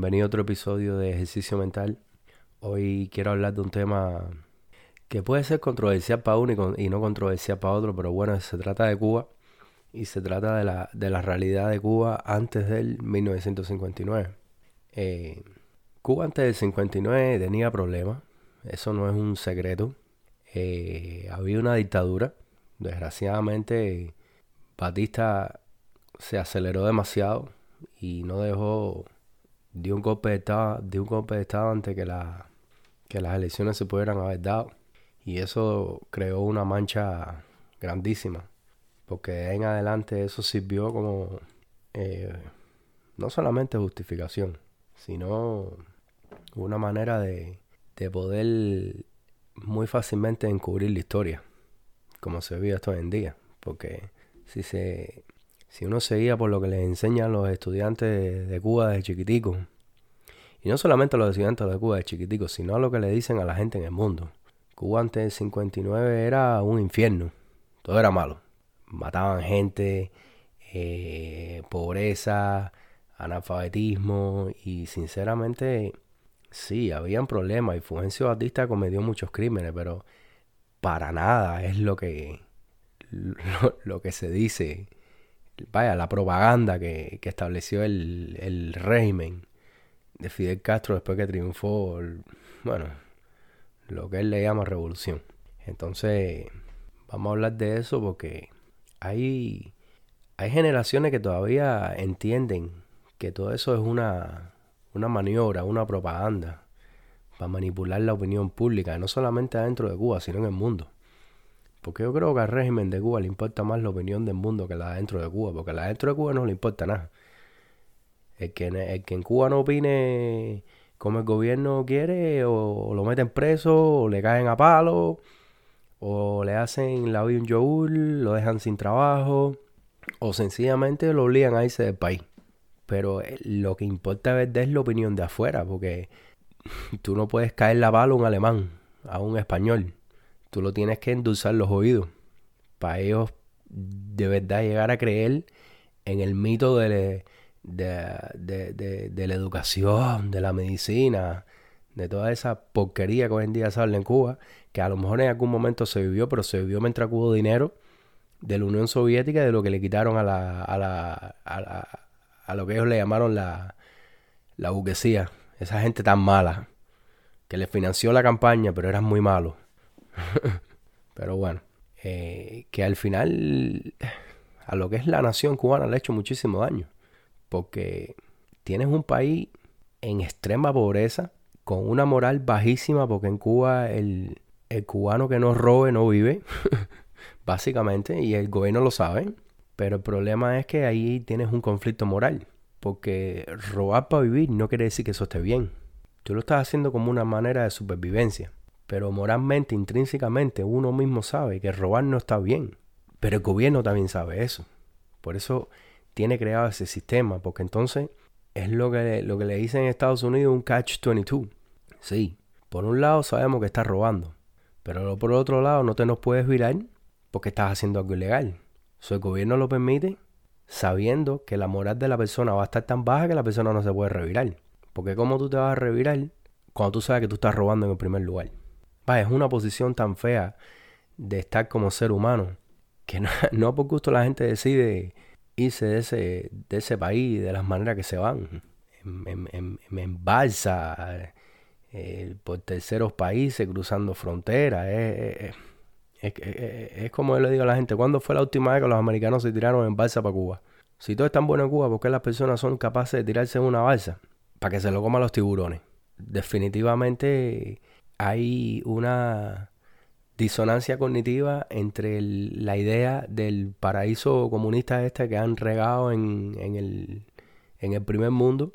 bienvenido a otro episodio de Ejercicio Mental. Hoy quiero hablar de un tema que puede ser controversial para uno y, no controversial para otro, pero bueno, se trata de Cuba y se trata de la, de la realidad de Cuba antes del 1959. Eh, Cuba antes del 59 tenía problemas, eso no es un secreto. Eh, había una dictadura, desgraciadamente Batista se aceleró demasiado y no dejó dio un golpe de estado, dio un golpe de estado antes que que las elecciones se pudieran haber dado. Y eso creó una mancha grandísima porque en adelante eso sirvió como eh, no solamente justificación sino una manera de, de poder muy fácilmente encubrir la historia como se ve esto hoy en día porque si se si uno seguía por lo que les enseñan los estudiantes de, Cuba desde chiquitico, y no solamente los estudiantes de Cuba de chiquitico, sino lo que le dicen a la gente en el mundo. Cuba antes del 59 era un infierno, todo era malo. Mataban gente, eh, pobreza, analfabetismo y sinceramente sí, habían problemas y Fulgencio Batista cometió muchos crímenes, pero para nada es lo que, lo que se dice vaya, la propaganda que, estableció el, régimen de Fidel Castro después que triunfó, bueno, lo que él le llama revolución. Entonces, vamos a hablar de eso porque hay, hay generaciones que todavía entienden que todo eso es una, una maniobra, una propaganda para manipular la opinión pública, no solamente adentro de Cuba, sino en el mundo. Porque yo creo que al régimen de Cuba le importa más la opinión del mundo que la de dentro de Cuba, porque la de dentro de Cuba no le importa nada. El que, el que en Cuba no opine como el gobierno quiere, o, lo meten preso, o le caen a palo, o le hacen la vida un yogur, lo dejan sin trabajo, o sencillamente lo obligan a irse del país. Pero eh, lo que importa es la opinión de afuera, porque tú no puedes caer a palo a un alemán, a un español Tú lo tienes que endulzar los oídos. Para ellos de verdad llegar a creer en el mito de, de, la educación, de la medicina, de toda esa porquería que hoy en día sale en Cuba, que a lo mejor en algún momento se vivió, pero se vivió mientras hubo dinero de la Unión Soviética, de lo que le quitaron a la, a la, a, a lo que ellos le llamaron la, la burguesía, esa gente tan mala, que le financió la campaña, pero eran muy malos. Pero bueno, eh, que al final a lo que es la nación cubana le ha hecho muchísimo daño. Porque tienes un país en extrema pobreza, con una moral bajísima, porque en Cuba el, el cubano que no robe no vive, básicamente, y el gobierno lo sabe. Pero el problema es que ahí tienes un conflicto moral, porque robar para vivir no quiere decir que eso esté bien. Tú lo estás haciendo como una manera de supervivencia. Pero moralmente, intrínsecamente, uno mismo sabe que robar no está bien. Pero el gobierno también sabe eso. Por eso tiene creado ese sistema, porque entonces es lo que, lo que le dicen en Estados Unidos un catch-22. Sí, por un lado sabemos que estás robando, pero por otro lado no te nos puedes virar porque estás haciendo algo ilegal. Si el gobierno lo permite, sabiendo que la moral de la persona va a estar tan baja que la persona no se puede revirar. Porque ¿cómo tú te vas a revirar cuando tú sabes que tú estás robando en el primer lugar? Es una posición tan fea de estar como ser humano que no, por gusto la gente decide irse de ese, de ese país de las maneras que se van. En, balsa, eh, por terceros países, cruzando fronteras. Es, es, como yo le digo a la gente, ¿cuándo fue la última vez que los americanos se tiraron en balsa para Cuba? Si todo es tan bueno en Cuba, ¿por qué las personas son capaces de tirarse en una balsa? Para que se lo coman los tiburones. Definitivamente hay una disonancia cognitiva entre la idea del paraíso comunista este que han regado en, el, en el primer mundo,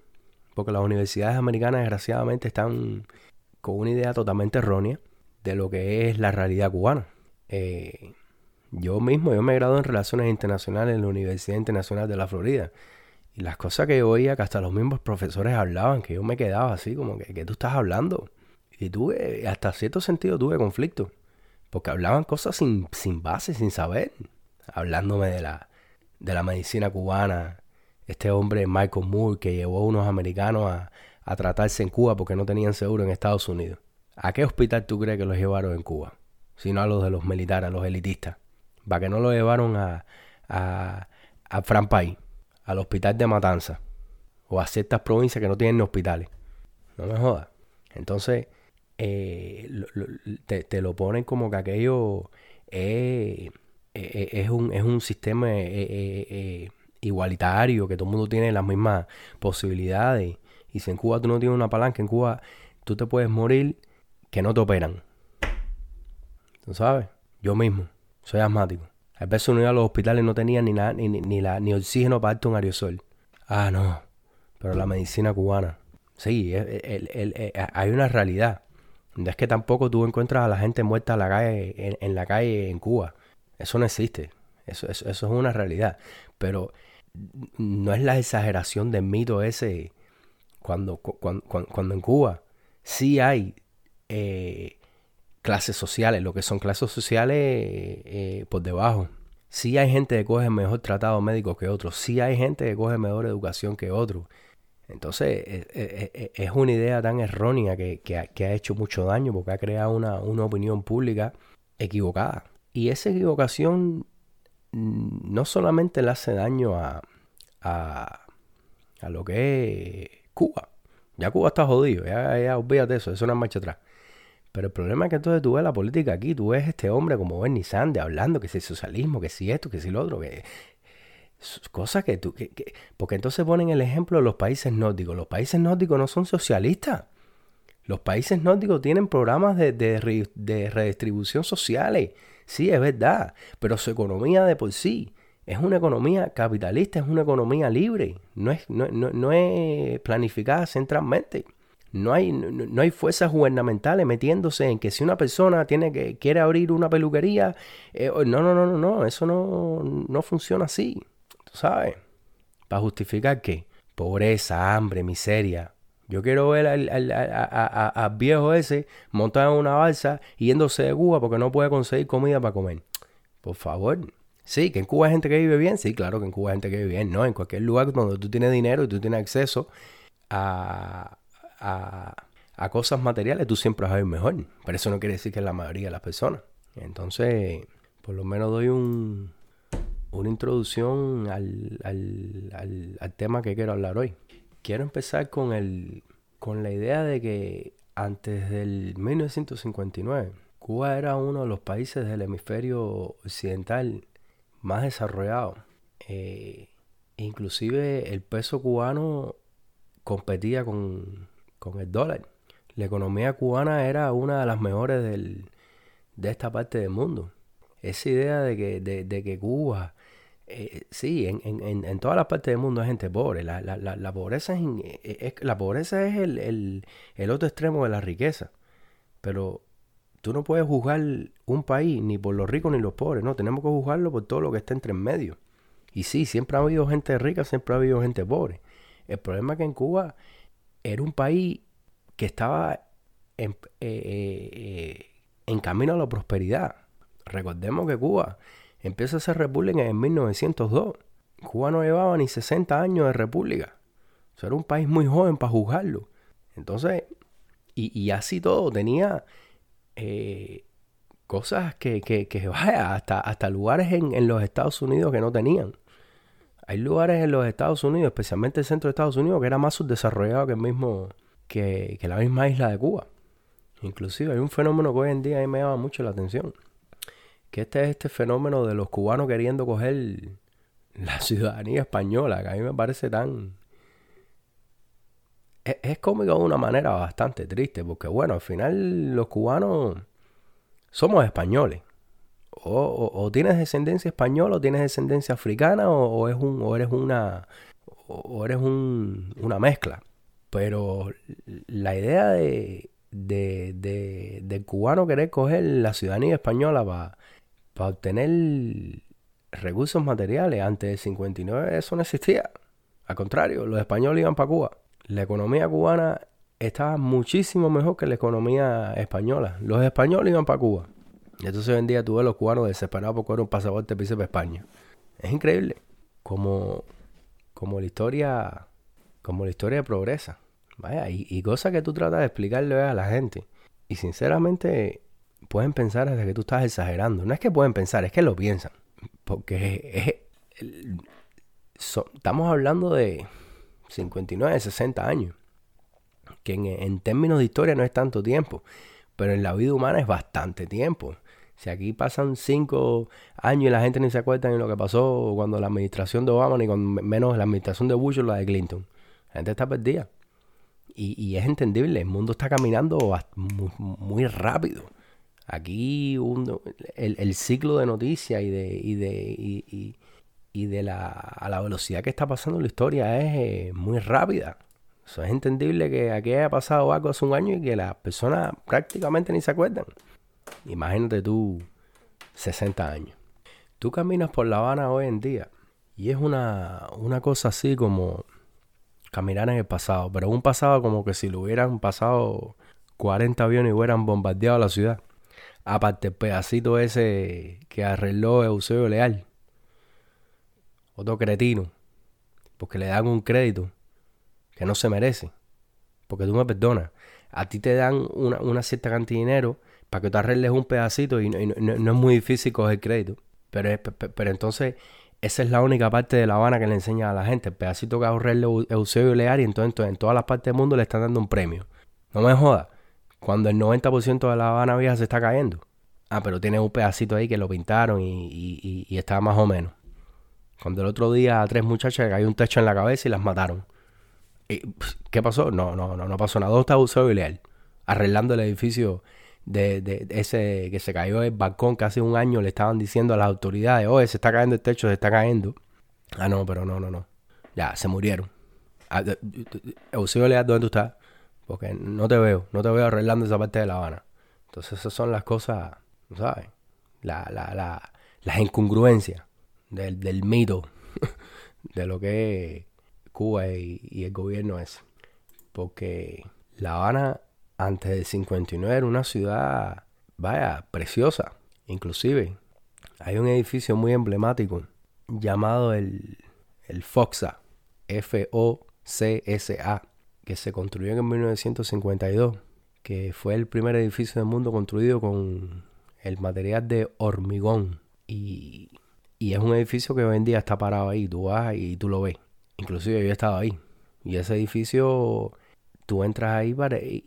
porque las universidades americanas desgraciadamente están con una idea totalmente errónea de lo que es la realidad cubana. Eh, yo mismo, yo me he graduado en Relaciones Internacionales en la Universidad Internacional de la Florida. Y las cosas que yo oía, que hasta los mismos profesores hablaban, que yo me quedaba así, como que, ¿qué tú estás hablando? Y tuve, hasta cierto sentido tuve conflicto. Porque hablaban cosas sin, sin base, sin saber. Hablándome de la, de la medicina cubana. Este hombre Michael Moore que llevó a unos americanos a, a tratarse en Cuba porque no tenían seguro en Estados Unidos. ¿A qué hospital tú crees que los llevaron en Cuba? Si no a los de los militares, a los elitistas. ¿Para que no lo llevaron a, a, a Franpay, al hospital de Matanza? O a ciertas provincias que no tienen hospitales. No me jodas. Entonces, eh, te, lo ponen como que aquello es, un, es un sistema eh, igualitario, que todo el mundo tiene las mismas posibilidades. Y si en Cuba tú no tienes una palanca, en Cuba tú te puedes morir que no te operan. ¿Tú sabes? Yo mismo, soy asmático. A veces uno iba a los hospitales no tenía ni, nada, ni, ni, la, ni oxígeno para darte un aerosol. Ah, no. Pero la medicina cubana. Sí, hay una realidad. Es que tampoco tú encuentras a la gente muerta en la calle, en, la calle en Cuba. Eso no existe. Eso, eso, es una realidad. Pero no es la exageración del mito ese cuando, cuando, cuando en Cuba sí hay eh, clases sociales, lo que son clases sociales eh, por debajo. Sí hay gente que coge mejor tratado médico que otros, sí hay gente que coge mejor educación que otros. Entonces e, es, una idea tan errónea que, ha, hecho mucho daño porque ha creado una, opinión pública equivocada. Y esa equivocación no solamente le hace daño a, a, a lo que es Cuba. Ya Cuba está jodido, ya, ya olvídate eso, eso es una marcha atrás. Pero el problema es que entonces tú ves la política aquí, tú ves este hombre como Bernie Sanders hablando que si el socialismo, que si esto, que si lo otro, que cosas que tú... Que, porque entonces ponen el ejemplo de los países nórdicos. Los países nórdicos no son socialistas. Los países nórdicos tienen programas de, de, redistribución sociales. Sí, es verdad. Pero su economía de por sí es una economía capitalista, es una economía libre. No es, no, no, no es planificada centralmente. No hay, no, hay fuerzas gubernamentales metiéndose en que si una persona tiene que, quiere abrir una peluquería, eh, no, no, no, no, no, eso no, no funciona así, sabes. ¿Para justificar qué? Pobreza, hambre, miseria. Yo quiero ver al, al, viejo ese montado en una balsa yéndose de Cuba porque no puede conseguir comida para comer. Por favor. Sí, que en Cuba hay gente que vive bien. Sí, claro que en Cuba hay gente que vive bien. No, en cualquier lugar donde tú tienes dinero y tú tienes acceso a, a, cosas materiales, tú siempre vas a ver mejor. Pero eso no quiere decir que es la mayoría de las personas. Entonces, por lo menos doy un, una introducción al, al, al, tema que quiero hablar hoy. Quiero empezar con, el, con la idea de que antes del 1959, Cuba era uno de los países del hemisferio occidental más desarrollados. Eh, inclusive el peso cubano competía con, con el dólar. La economía cubana era una de las mejores del, de esta parte del mundo. Esa idea de que, de, que Cuba, eh, sí, en, en, en, todas las partes del mundo hay gente pobre. La, la, la, pobreza, es, la pobreza es el, el, el otro extremo de la riqueza. Pero tú no puedes juzgar un país ni por los ricos ni los pobres, no, tenemos que juzgarlo por todo lo que está entre en medio. Y sí, siempre ha habido gente rica, siempre ha habido gente pobre. El problema es que en Cuba era un país que estaba en, eh, eh, eh, en camino a la prosperidad. Recordemos que Cuba empieza a ser república en 1902. Cuba no llevaba ni 60 años de república. O sea, era un país muy joven para juzgarlo. Entonces, y, así todo, tenía cosas que, que, que, vaya, hasta, hasta lugares en, en, los Estados Unidos que no tenían. Hay lugares en los Estados Unidos, especialmente el centro de Estados Unidos, que era más subdesarrollado que el mismo, que, la misma isla de Cuba. Inclusive hay un fenómeno que hoy en día a me llama mucho la atención. Que este es este fenómeno de los cubanos queriendo coger la ciudadanía española, que a mí me parece tan... Es, cómico de una manera bastante triste, porque bueno, al final los cubanos somos españoles o, tienes descendencia española o tienes descendencia africana o, es un, o eres una o eres un, una mezcla. Pero la idea de, de, de, del cubano querer coger la ciudadanía española para obtener recursos materiales antes del 59, eso no existía. Al contrario, los españoles iban para Cuba. La economía cubana estaba muchísimo mejor que la economía española. Los españoles iban para Cuba. Y entonces hoy en día tú ves los cubanos desesperados por coger un pasaporte para para España. Es increíble como, como la historia como la historia progresa. Vaya, y, y cosas que tú tratas de explicarle a la gente. Y sinceramente, pueden pensar hasta que tú estás exagerando. No es que pueden pensar, es que lo piensan. Porque estamos hablando de 59, 60 años. Que en, términos de historia no es tanto tiempo. Pero en la vida humana es bastante tiempo. Si aquí pasan 5 años y la gente ni se acuerda de lo que pasó cuando la administración de Obama, ni con menos la administración de Bush o la de Clinton. La gente está perdida. Y, es entendible, el mundo está caminando muy rápido. Aquí el, ciclo de noticias y de, la, a la velocidad que está pasando la historia es eh, muy rápida. Eso es entendible que aquí haya pasado algo hace un año y que las personas prácticamente ni se acuerdan. Imagínate tú 60 años. Tú caminas por La Habana hoy en día y es una, una cosa así como caminar en el pasado, pero un pasado como que si lo hubieran pasado 40 aviones y hubieran bombardeado la ciudad. Aparte el pedacito ese que arregló Eusebio Leal. Otro cretino. Porque le dan un crédito que no se merece. Porque tú me perdonas. A ti te dan una, cierta cantidad de dinero para que tú arregles un pedacito y, no, es muy difícil coger crédito. Pero, entonces esa es la única parte de La Habana que le enseña a la gente. El pedacito que arregle Eusebio Leal y entonces, entonces en todas las partes del mundo le están dando un premio. No me jodas cuando el 90% de la Habana Vieja se está cayendo. Ah, pero tiene un pedacito ahí que lo pintaron y, y, estaba más o menos. Cuando el otro día a tres muchachas le cayó un techo en la cabeza y las mataron. ¿Y, ¿Qué pasó? No, no, no, no pasó nada. ¿Dónde está Eusebio Leal? Arreglando el edificio de, de, ese que se cayó el balcón que hace un año le estaban diciendo a las autoridades, oye, se está cayendo el techo, se está cayendo. Ah, no, pero no, no, no. Ya, se murieron. Ah, Eusebio Leal, ¿dónde tú estás? Porque no te veo, no te veo arreglando esa parte de La Habana. Entonces esas son las cosas, ¿sabes? La, la, la, las incongruencias del, del mito de lo que Cuba y, el gobierno es. Porque La Habana antes del 59 era una ciudad, vaya, preciosa. Inclusive hay un edificio muy emblemático llamado el, el FOXA, F-O-C-S-A que se construyó en 1952, que fue el primer edificio del mundo construido con el material de hormigón. Y, es un edificio que hoy en día está parado ahí, tú vas y tú lo ves. Inclusive yo he estado ahí. Y ese edificio, tú entras ahí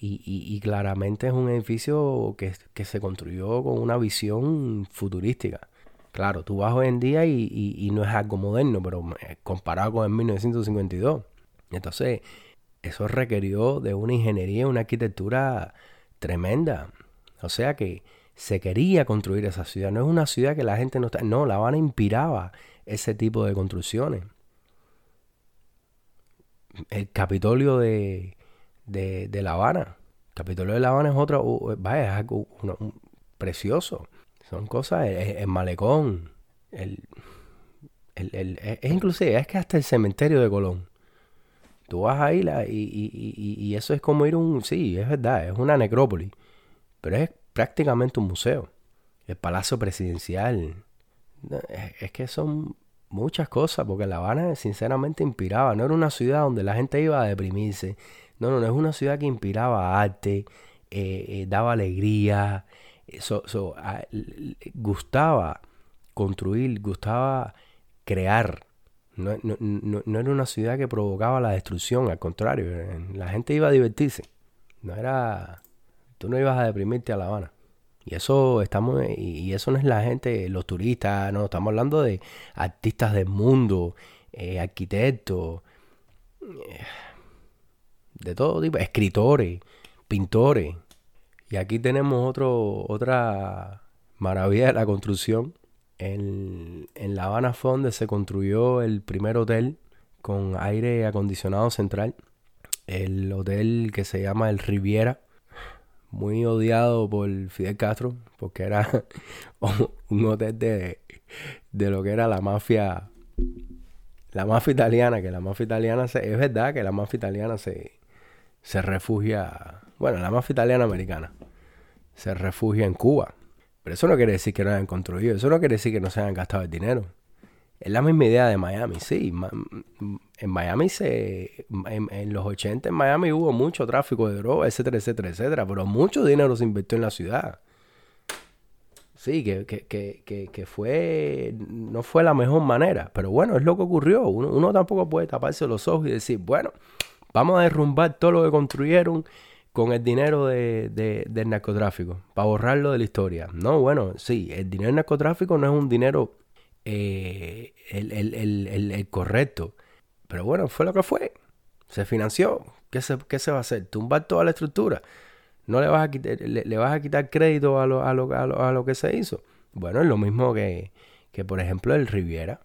y, claramente es un edificio que, que, se construyó con una visión futurística. Claro, tú vas hoy en día y, no es algo moderno, pero comparado con el 1952. Entonces, eso requirió de una ingeniería, una arquitectura tremenda. O sea que se quería construir esa ciudad. No es una ciudad que la gente no está. No, La Habana inspiraba ese tipo de construcciones. El Capitolio de, de, La Habana. El Capitolio de La Habana es otro. vaya, es algo precioso. Son cosas. El, malecón. El, el, es inclusive, es que hasta el cementerio de Colón. Tú vas ahí la, y, y, y, eso es como ir a un... Sí, es verdad, es una necrópolis. Pero es prácticamente un museo. El Palacio Presidencial. Es, que son muchas cosas, porque La Habana sinceramente inspiraba. No era una ciudad donde la gente iba a deprimirse. No, no, no es una ciudad que inspiraba arte, eh, eh, daba alegría, gustaba construir, gustaba crear. No, no, no, era una ciudad que provocaba la destrucción, al contrario, la gente iba a divertirse. No era. Tú no ibas a deprimirte a La Habana. Y eso estamos, y eso no es la gente, los turistas, no, estamos hablando de artistas del mundo, eh, arquitectos, eh, de todo tipo, escritores, pintores. Y aquí tenemos otro, otra maravilla de la construcción, en, La Habana fue donde se construyó el primer hotel con aire acondicionado central. El hotel que se llama el Riviera, muy odiado por Fidel Castro, porque era un hotel de, de lo que era la mafia, la mafia italiana, que la mafia italiana se, es verdad que la mafia italiana se, se refugia, bueno, la mafia italiana americana se refugia en Cuba. Pero eso no quiere decir que no hayan construido, eso no quiere decir que no se hayan gastado el dinero. Es la misma idea de Miami, sí. En Miami se. En, los 80 en Miami hubo mucho tráfico de droga, etcétera, etcétera, etcétera. Pero mucho dinero se invirtió en la ciudad. Sí, que, que, que, que, fue. No fue la mejor manera. Pero bueno, es lo que ocurrió. Uno, uno tampoco puede taparse los ojos y decir, bueno, vamos a derrumbar todo lo que construyeron con el dinero de, del narcotráfico, para borrarlo de la historia. No, bueno, sí, el dinero del narcotráfico no es un dinero eh, el, correcto. Pero bueno, fue lo que fue. Se financió. ¿Qué se, qué se va a hacer? Tumbar toda la estructura. No le vas a quitar, le, vas a quitar crédito a lo, a, lo, a, lo, que se hizo. Bueno, es lo mismo que, que, por ejemplo, el Riviera.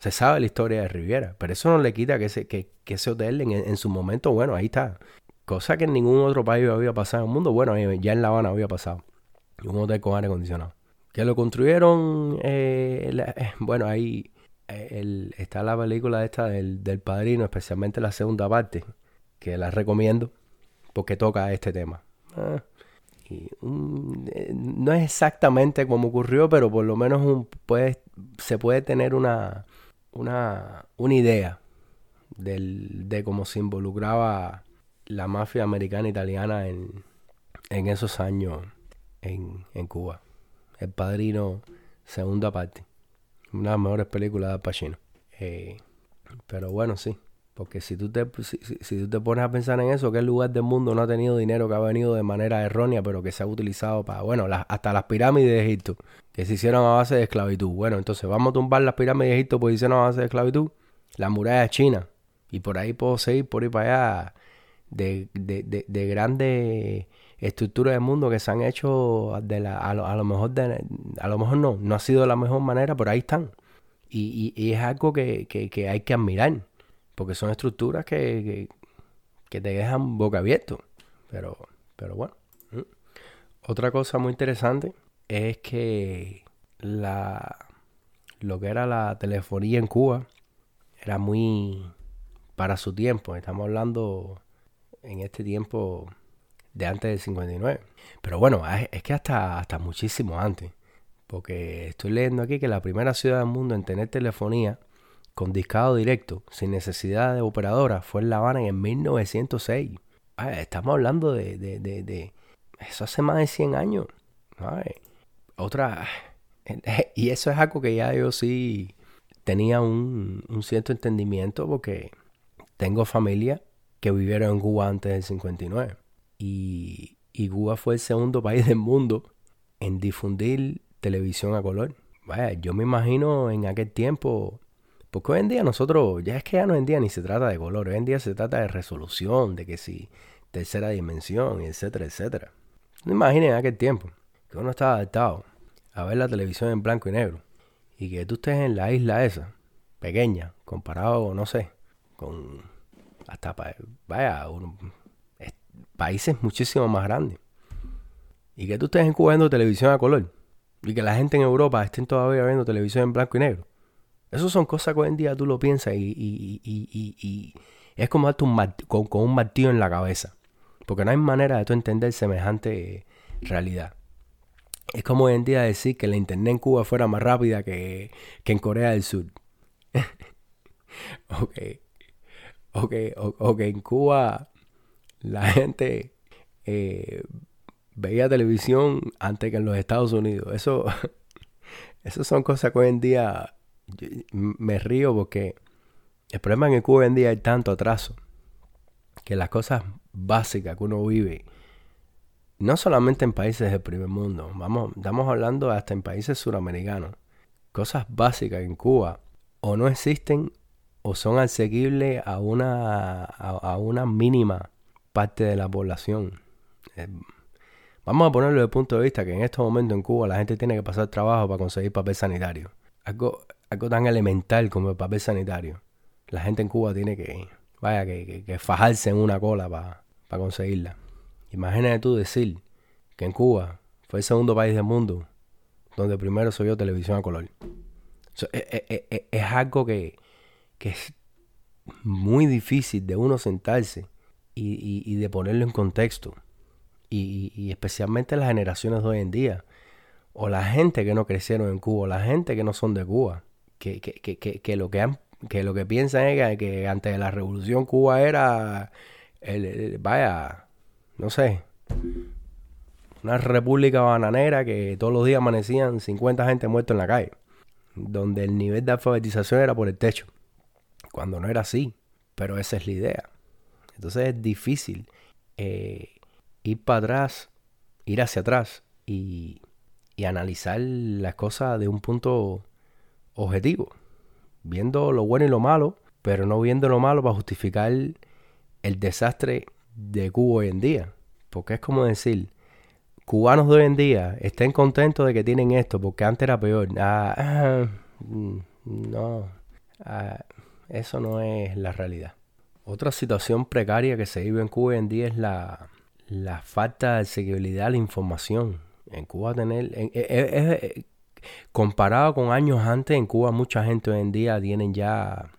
Se sabe la historia de Riviera, pero eso no le quita que ese, que, que hotel en, en, su momento, bueno, ahí está. Cosa que en ningún otro país había pasado en el mundo. Bueno, ya en La Habana había pasado. Un hotel con aire acondicionado. Que lo construyeron, eh, eh, bueno, ahí eh, está la película esta del, del Padrino, especialmente la segunda parte, que la recomiendo porque toca este tema. Ah, no es exactamente como ocurrió, pero por lo menos un, se puede tener una, una, una idea del, de cómo se involucraba la mafia americana italiana en, en esos años en, en Cuba. El Padrino, segunda parte. Una de las mejores películas de Pacino. Eh, pero bueno, sí. Porque si tú, te, si, tú te pones a pensar en eso, ¿qué lugar del mundo no ha tenido dinero que ha venido de manera errónea, pero que se ha utilizado para, bueno, hasta las pirámides de Egipto, que se hicieron a base de esclavitud? Bueno, entonces vamos a tumbar las pirámides de Egipto porque se hicieron a base de esclavitud. La muralla china. Y por ahí puedo seguir, por ahí para allá, de, de, de, de grandes estructuras del mundo que se han hecho de la, a, lo, a, lo, mejor de, a lo mejor no, no ha sido la mejor manera, pero ahí están. Y, y, es algo que, que, hay que admirar, porque son estructuras que, que, te dejan boca abierto. Pero, pero bueno. Otra cosa muy interesante es que la, lo que era la telefonía en Cuba era muy para su tiempo. Estamos hablando en este tiempo de antes del 59. Pero bueno, es que hasta, hasta muchísimo antes. Porque estoy leyendo aquí que la primera ciudad del mundo en tener telefonía con discado directo, sin necesidad de operadora, fue en La Habana en 1906. estamos hablando de, de, de, Eso hace más de 100 años. Otra... Y eso es algo que ya yo sí tenía un cierto entendimiento porque tengo familia que vivieron en Cuba antes del 59. Y, Cuba fue el segundo país del mundo en difundir televisión a color. Vaya, yo me imagino en aquel tiempo, porque hoy en día nosotros, ya es que ya no en día ni se trata de color, hoy en día se trata de resolución, de que si tercera dimensión, etcétera, etcétera. No imaginen en aquel tiempo que uno estaba adaptado a ver la televisión en blanco y negro y que tú estés en la isla esa, pequeña, comparado, no sé, con hasta, vaya, países muchísimo más grandes. Y que tú estés viendo televisión a color. Y que la gente en Europa estén todavía viendo televisión en blanco y negro. Esas son cosas que hoy en día tú lo piensas y, y, y, y es como darte un con, con, un martillo en la cabeza. Porque no hay manera de tú entender semejante realidad. Es como hoy en día decir que la internet en Cuba fuera más rápida que, que en Corea del Sur. ok. Ok, ok, en Cuba la gente eh, veía televisión antes que en los Estados Unidos. Eso, eso son cosas que hoy en día me río porque el problema es que en Cuba hoy en día hay tanto atraso que las cosas básicas que uno vive, no solamente en países del primer mundo, vamos, estamos hablando hasta en países suramericanos, cosas básicas en Cuba o no existen o son asequibles a una, a una mínima parte de la población. Eh, vamos a ponerlo desde el punto de vista que en estos momentos en Cuba la gente tiene que pasar trabajo para conseguir papel sanitario. Algo, algo tan elemental como el papel sanitario. La gente en Cuba tiene que, vaya, que, fajarse en una cola para conseguirla. Imagínate tú decir que en Cuba fue el segundo país del mundo donde primero se vio televisión a color. es, algo que, que es muy difícil de uno sentarse y, de ponerlo en contexto. Y, especialmente las generaciones de hoy en día. O la gente que no crecieron en Cuba, o la gente que no son de Cuba. que, que, que, que, lo que que lo que piensan es que, antes de la revolución Cuba era vaya no sé una república bananera que todos los días amanecían 50 gente muerta en la calle donde el nivel de alfabetización era por el techo cuando no era así pero esa es la idea entonces es difícil eh, ir para atrás ir hacia atrás y, y analizar las cosas de un punto objetivo, viendo lo bueno y lo malo, pero no viendo lo malo para justificar el desastre de Cuba hoy en día. Porque es como decir, cubanos de hoy en día estén contentos de que tienen esto, porque antes era peor. Ah, ah mm, no, ah, eso no es la realidad. Otra situación precaria que se vive en Cuba hoy en día es la, la falta de accesibilidad a la información. En Cuba tener... es, comparado con años antes, en Cuba mucha gente hoy en día tienen ya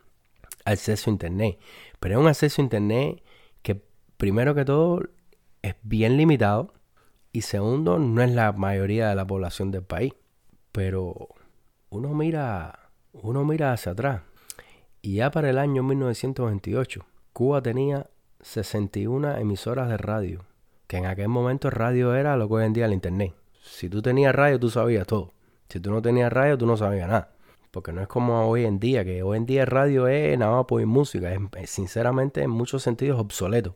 acceso a Internet. Pero es un acceso a Internet que primero que todo es bien limitado y segundo no es la mayoría de la población del país. Pero uno mira, uno mira hacia atrás y ya para el año 1928 Cuba tenía 61 emisoras de radio que en aquel momento radio era lo que hoy en día el internet. Si tú tenías radio, tú sabías todo. Si tú no tenías radio, tú no sabías nada. Porque no es como hoy en día, que hoy en día radio es nada más por música. Es, sinceramente, en muchos sentidos, obsoleto.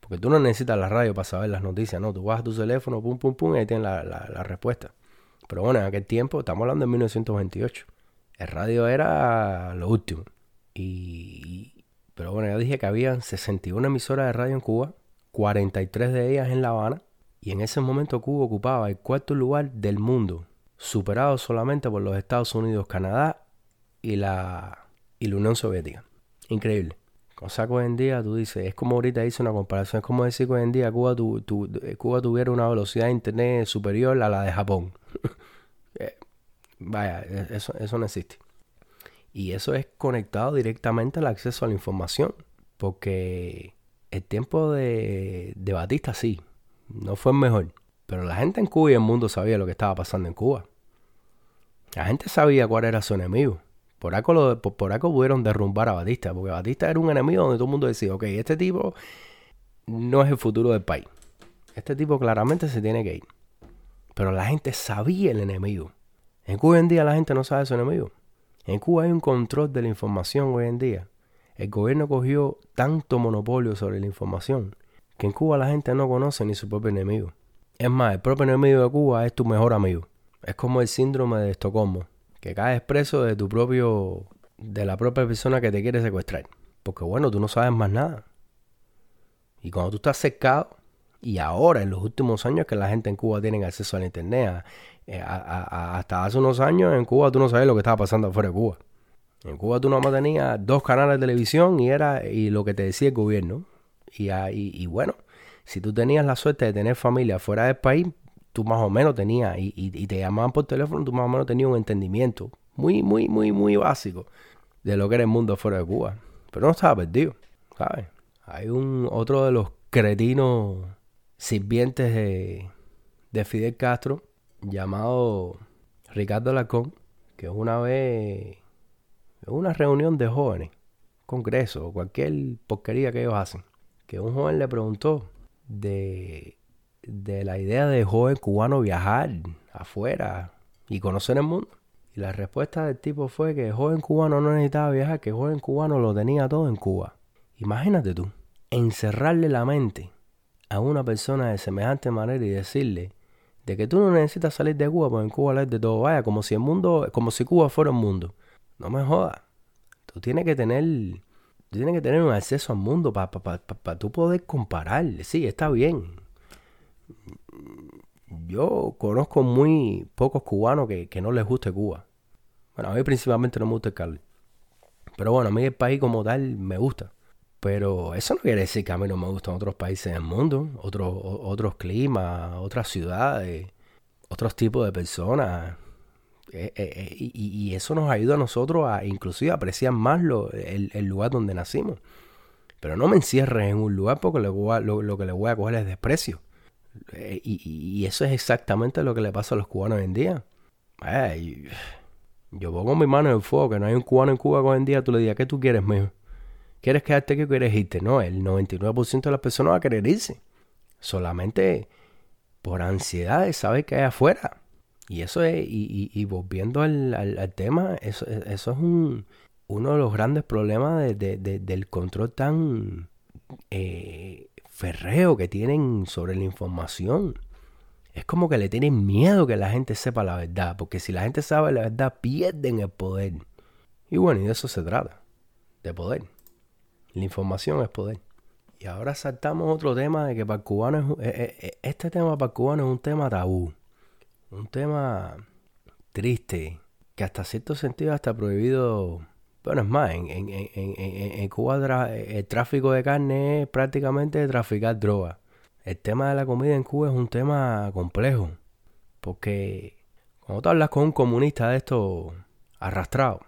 Porque tú no necesitas la radio para saber las noticias, ¿no? Tú vas a tu teléfono, pum, pum, pum, y ahí tienes la, la respuesta. Pero bueno, en aquel tiempo, estamos hablando de 1928. El radio era lo último. Y, pero bueno, ya dije que habían 61 emisoras de radio en Cuba 43 de ellas en La Habana, y en ese momento Cuba ocupaba el cuarto lugar del mundo, superado solamente por los Estados Unidos, Canadá y la, y la Unión Soviética. Increíble. Cosa que hoy en día tú dices, es como ahorita hice una comparación, es como decir que hoy en día Cuba, tu, Cuba tuviera una velocidad de internet superior a la de Japón. Vaya, e, eso, eso no existe. Y eso es conectado directamente al acceso a la información, porque el tiempo de, de Batista sí, no fue el mejor. Pero la gente en Cuba y el mundo sabía lo que estaba pasando en Cuba. La gente sabía cuál era su enemigo. Por algo, lo, por, pudieron derrumbar a Batista, porque Batista era un enemigo donde todo el mundo decía, ok, este tipo no es el futuro del país. Este tipo claramente se tiene que ir. Pero la gente sabía el enemigo. En Cuba hoy en día la gente no sabe su enemigo. En Cuba hay un control de la información hoy en día el gobierno cogió tanto monopolio sobre la información que en Cuba la gente no conoce ni su propio enemigo. Es más, el propio enemigo de Cuba es tu mejor amigo. Es como el síndrome de Estocolmo, que caes preso de tu propio de la propia persona que te quiere secuestrar. Porque bueno, tú no sabes más nada. Y cuando tú estás cercado, y ahora en los últimos años que la gente en Cuba tiene acceso al internet, eh, hasta hace unos años en Cuba tú no sabes lo que estaba pasando afuera de Cuba. En Cuba tú nomás tenías dos canales de televisión y era y lo que te decía el gobierno. Y, y, bueno, si tú tenías la suerte de tener familia fuera del país, tú más o menos tenías, y, y, te llamaban por teléfono, tú más o menos tenías un entendimiento muy, muy, muy, muy básico de lo que era el mundo fuera de Cuba. Pero no estaba perdido, ¿sabes? Hay un otro de los cretinos sirvientes de, de Fidel Castro llamado Ricardo Lacón, que una vez una reunión de jóvenes, congreso, cualquier porquería que ellos hacen, que un joven le preguntó de, de la idea de joven cubano viajar afuera y conocer el mundo. Y la respuesta del tipo fue que el joven cubano no necesitaba viajar, que el joven cubano lo tenía todo en Cuba. Imagínate tú, encerrarle la mente a una persona de semejante manera y decirle de que tú no necesitas salir de Cuba, porque en Cuba lees de todo, vaya, como si el mundo, como si Cuba fuera un mundo. No me jodas. Tú tienes que tener, tú tienes que tener un acceso al mundo para pa, tú poder comparar. Sí, está bien. Yo conozco muy pocos cubanos que, no les guste Cuba. Bueno, a mí principalmente no me gusta el. Pero bueno, a mí el país como tal me gusta. Pero eso no quiere decir que a mí no me gustan otros países del mundo, otros, otros climas, otras ciudades, otros tipos de personas. Eh, eh, eh, y, eso nos ayuda a nosotros a inclusive apreciar más lo, el, lugar donde nacimos. Pero no me encierres en un lugar porque lo, lo, que le voy a coger es desprecio. y, eso es exactamente lo que le pasa a los cubanos hoy en día. Yo pongo mi mano en el fuego, que no hay un cubano en Cuba hoy en día, tú le digas, ¿qué tú quieres, mijo? ¿Quieres quedarte aquí o quieres irte? No, el 99% de las personas va a querer irse. Solamente por ansiedad de saber que hay afuera. Y eso es, y, volviendo al, tema, eso, eso es un, uno de los grandes problemas del control tan eh, ferreo que tienen sobre la información. Es como que le tienen miedo que la gente sepa la verdad, porque si la gente sabe la verdad, pierden el poder. Y bueno, y de eso se trata, de poder. La información es poder. Y ahora saltamos otro tema de que para el cubano es, eh, eh, este tema para el cubano es un tema tabú, un tema triste, que hasta cierto sentido está prohibido bueno, es más, en, en, en, en Cuba el tráfico de carne es prácticamente traficar droga. El tema de la comida en Cuba es un tema complejo. Porque cuando tú hablas con un comunista de esto arrastrado,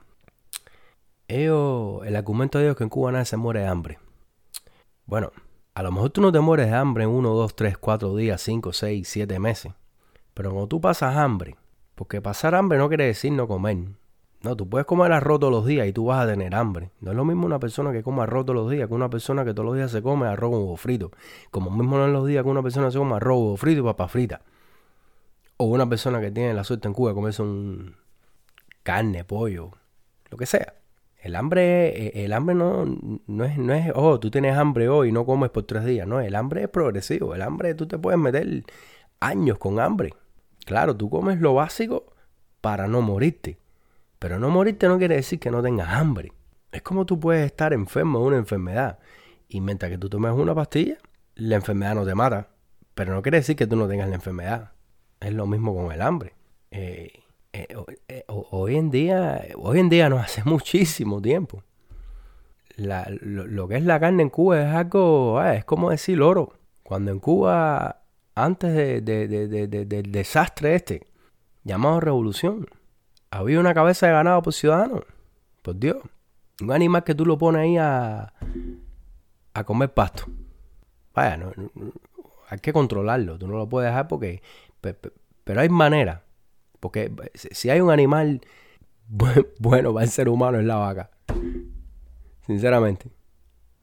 el argumento de ellos es que en Cuba nadie se muere de hambre. Bueno, a lo mejor tú no te mueres de hambre en 1, 2, 3, 4 días, 5, 6, 7 meses. Pero cuando tú pasas hambre, porque pasar hambre no quiere decir no comer. No, tú puedes comer arroz todos los días y tú vas a tener hambre. No es lo mismo una persona que come arroz todos los días que una persona que todos los días se come arroz con huevo frito. Como mismo no es los días que una persona se come arroz, huevo frito y papa frita. O una persona que tiene la suerte en Cuba de comerse un carne, pollo, lo que sea. El hambre, eh, el hambre no, no, es, no es, oh, tú tienes hambre hoy y no comes por tres días. No, el hambre es progresivo. El hambre, tú te puedes meter años con hambre. Claro, tú comes lo básico para no morirte. Pero no morirte no quiere decir que no tengas hambre. Es como tú puedes estar enfermo de una enfermedad. Y mientras que tú tomes una pastilla, la enfermedad no te mata. Pero no quiere decir que tú no tengas la enfermedad. Es lo mismo con el hambre. Eh, eh, eh, hoy en día, hoy en día no hace muchísimo tiempo. lo, que es la carne en Cuba es algo, ah, es como decir oro. Cuando en Cuba, antes del desastre este, llamado revolución, había una cabeza de ganado por ciudadano. Por Dios. Un animal que tú lo pones ahí a, a comer pasto. Vaya, hay que controlarlo. Tú no lo puedes dejar porque... Pero hay manera. Porque si hay un animal bueno para el ser humano es la vaca. Sinceramente.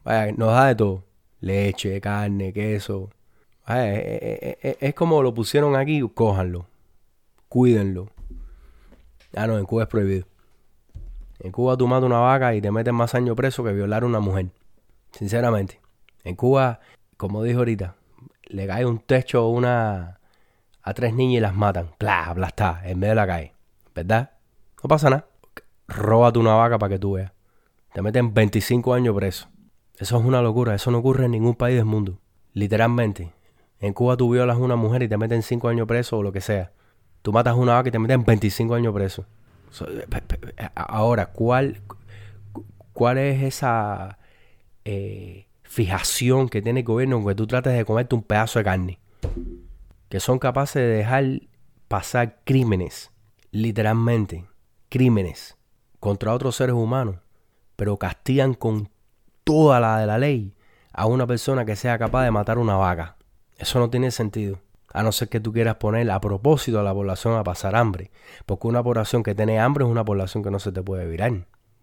Vaya, nos da de todo. Leche, carne, queso. Vaya, es como lo pusieron aquí, cójanlo. Cuídenlo. Ah, no, en Cuba es prohibido. En Cuba tú matas una vaca y te metes más años preso que violar a una mujer. Sinceramente. En Cuba, como dijo ahorita, le cae un techo a una a tres niñas y las matan. Bla está, en medio de la calle. ¿Verdad? No pasa nada. Róbate una vaca para que tú veas. Te meten 25 años preso. Eso es una locura. Eso no ocurre en ningún país del mundo. Literalmente. En Cuba tú violas a una mujer y te meten 5 años preso o lo que sea. Tú matas a una vaca y te meten 25 años preso. Ahora, ¿cuál, cuál es esa eh, fijación que tiene el gobierno con que tú trates de comerte un pedazo de carne? Que son capaces de dejar pasar crímenes, literalmente, crímenes contra otros seres humanos, pero castigan con toda la de la ley a una persona que sea capaz de matar una vaca. Eso no tiene sentido a no ser que tú quieras poner a propósito a la población a pasar hambre, porque una población que tiene hambre es una población que no se te puede virar.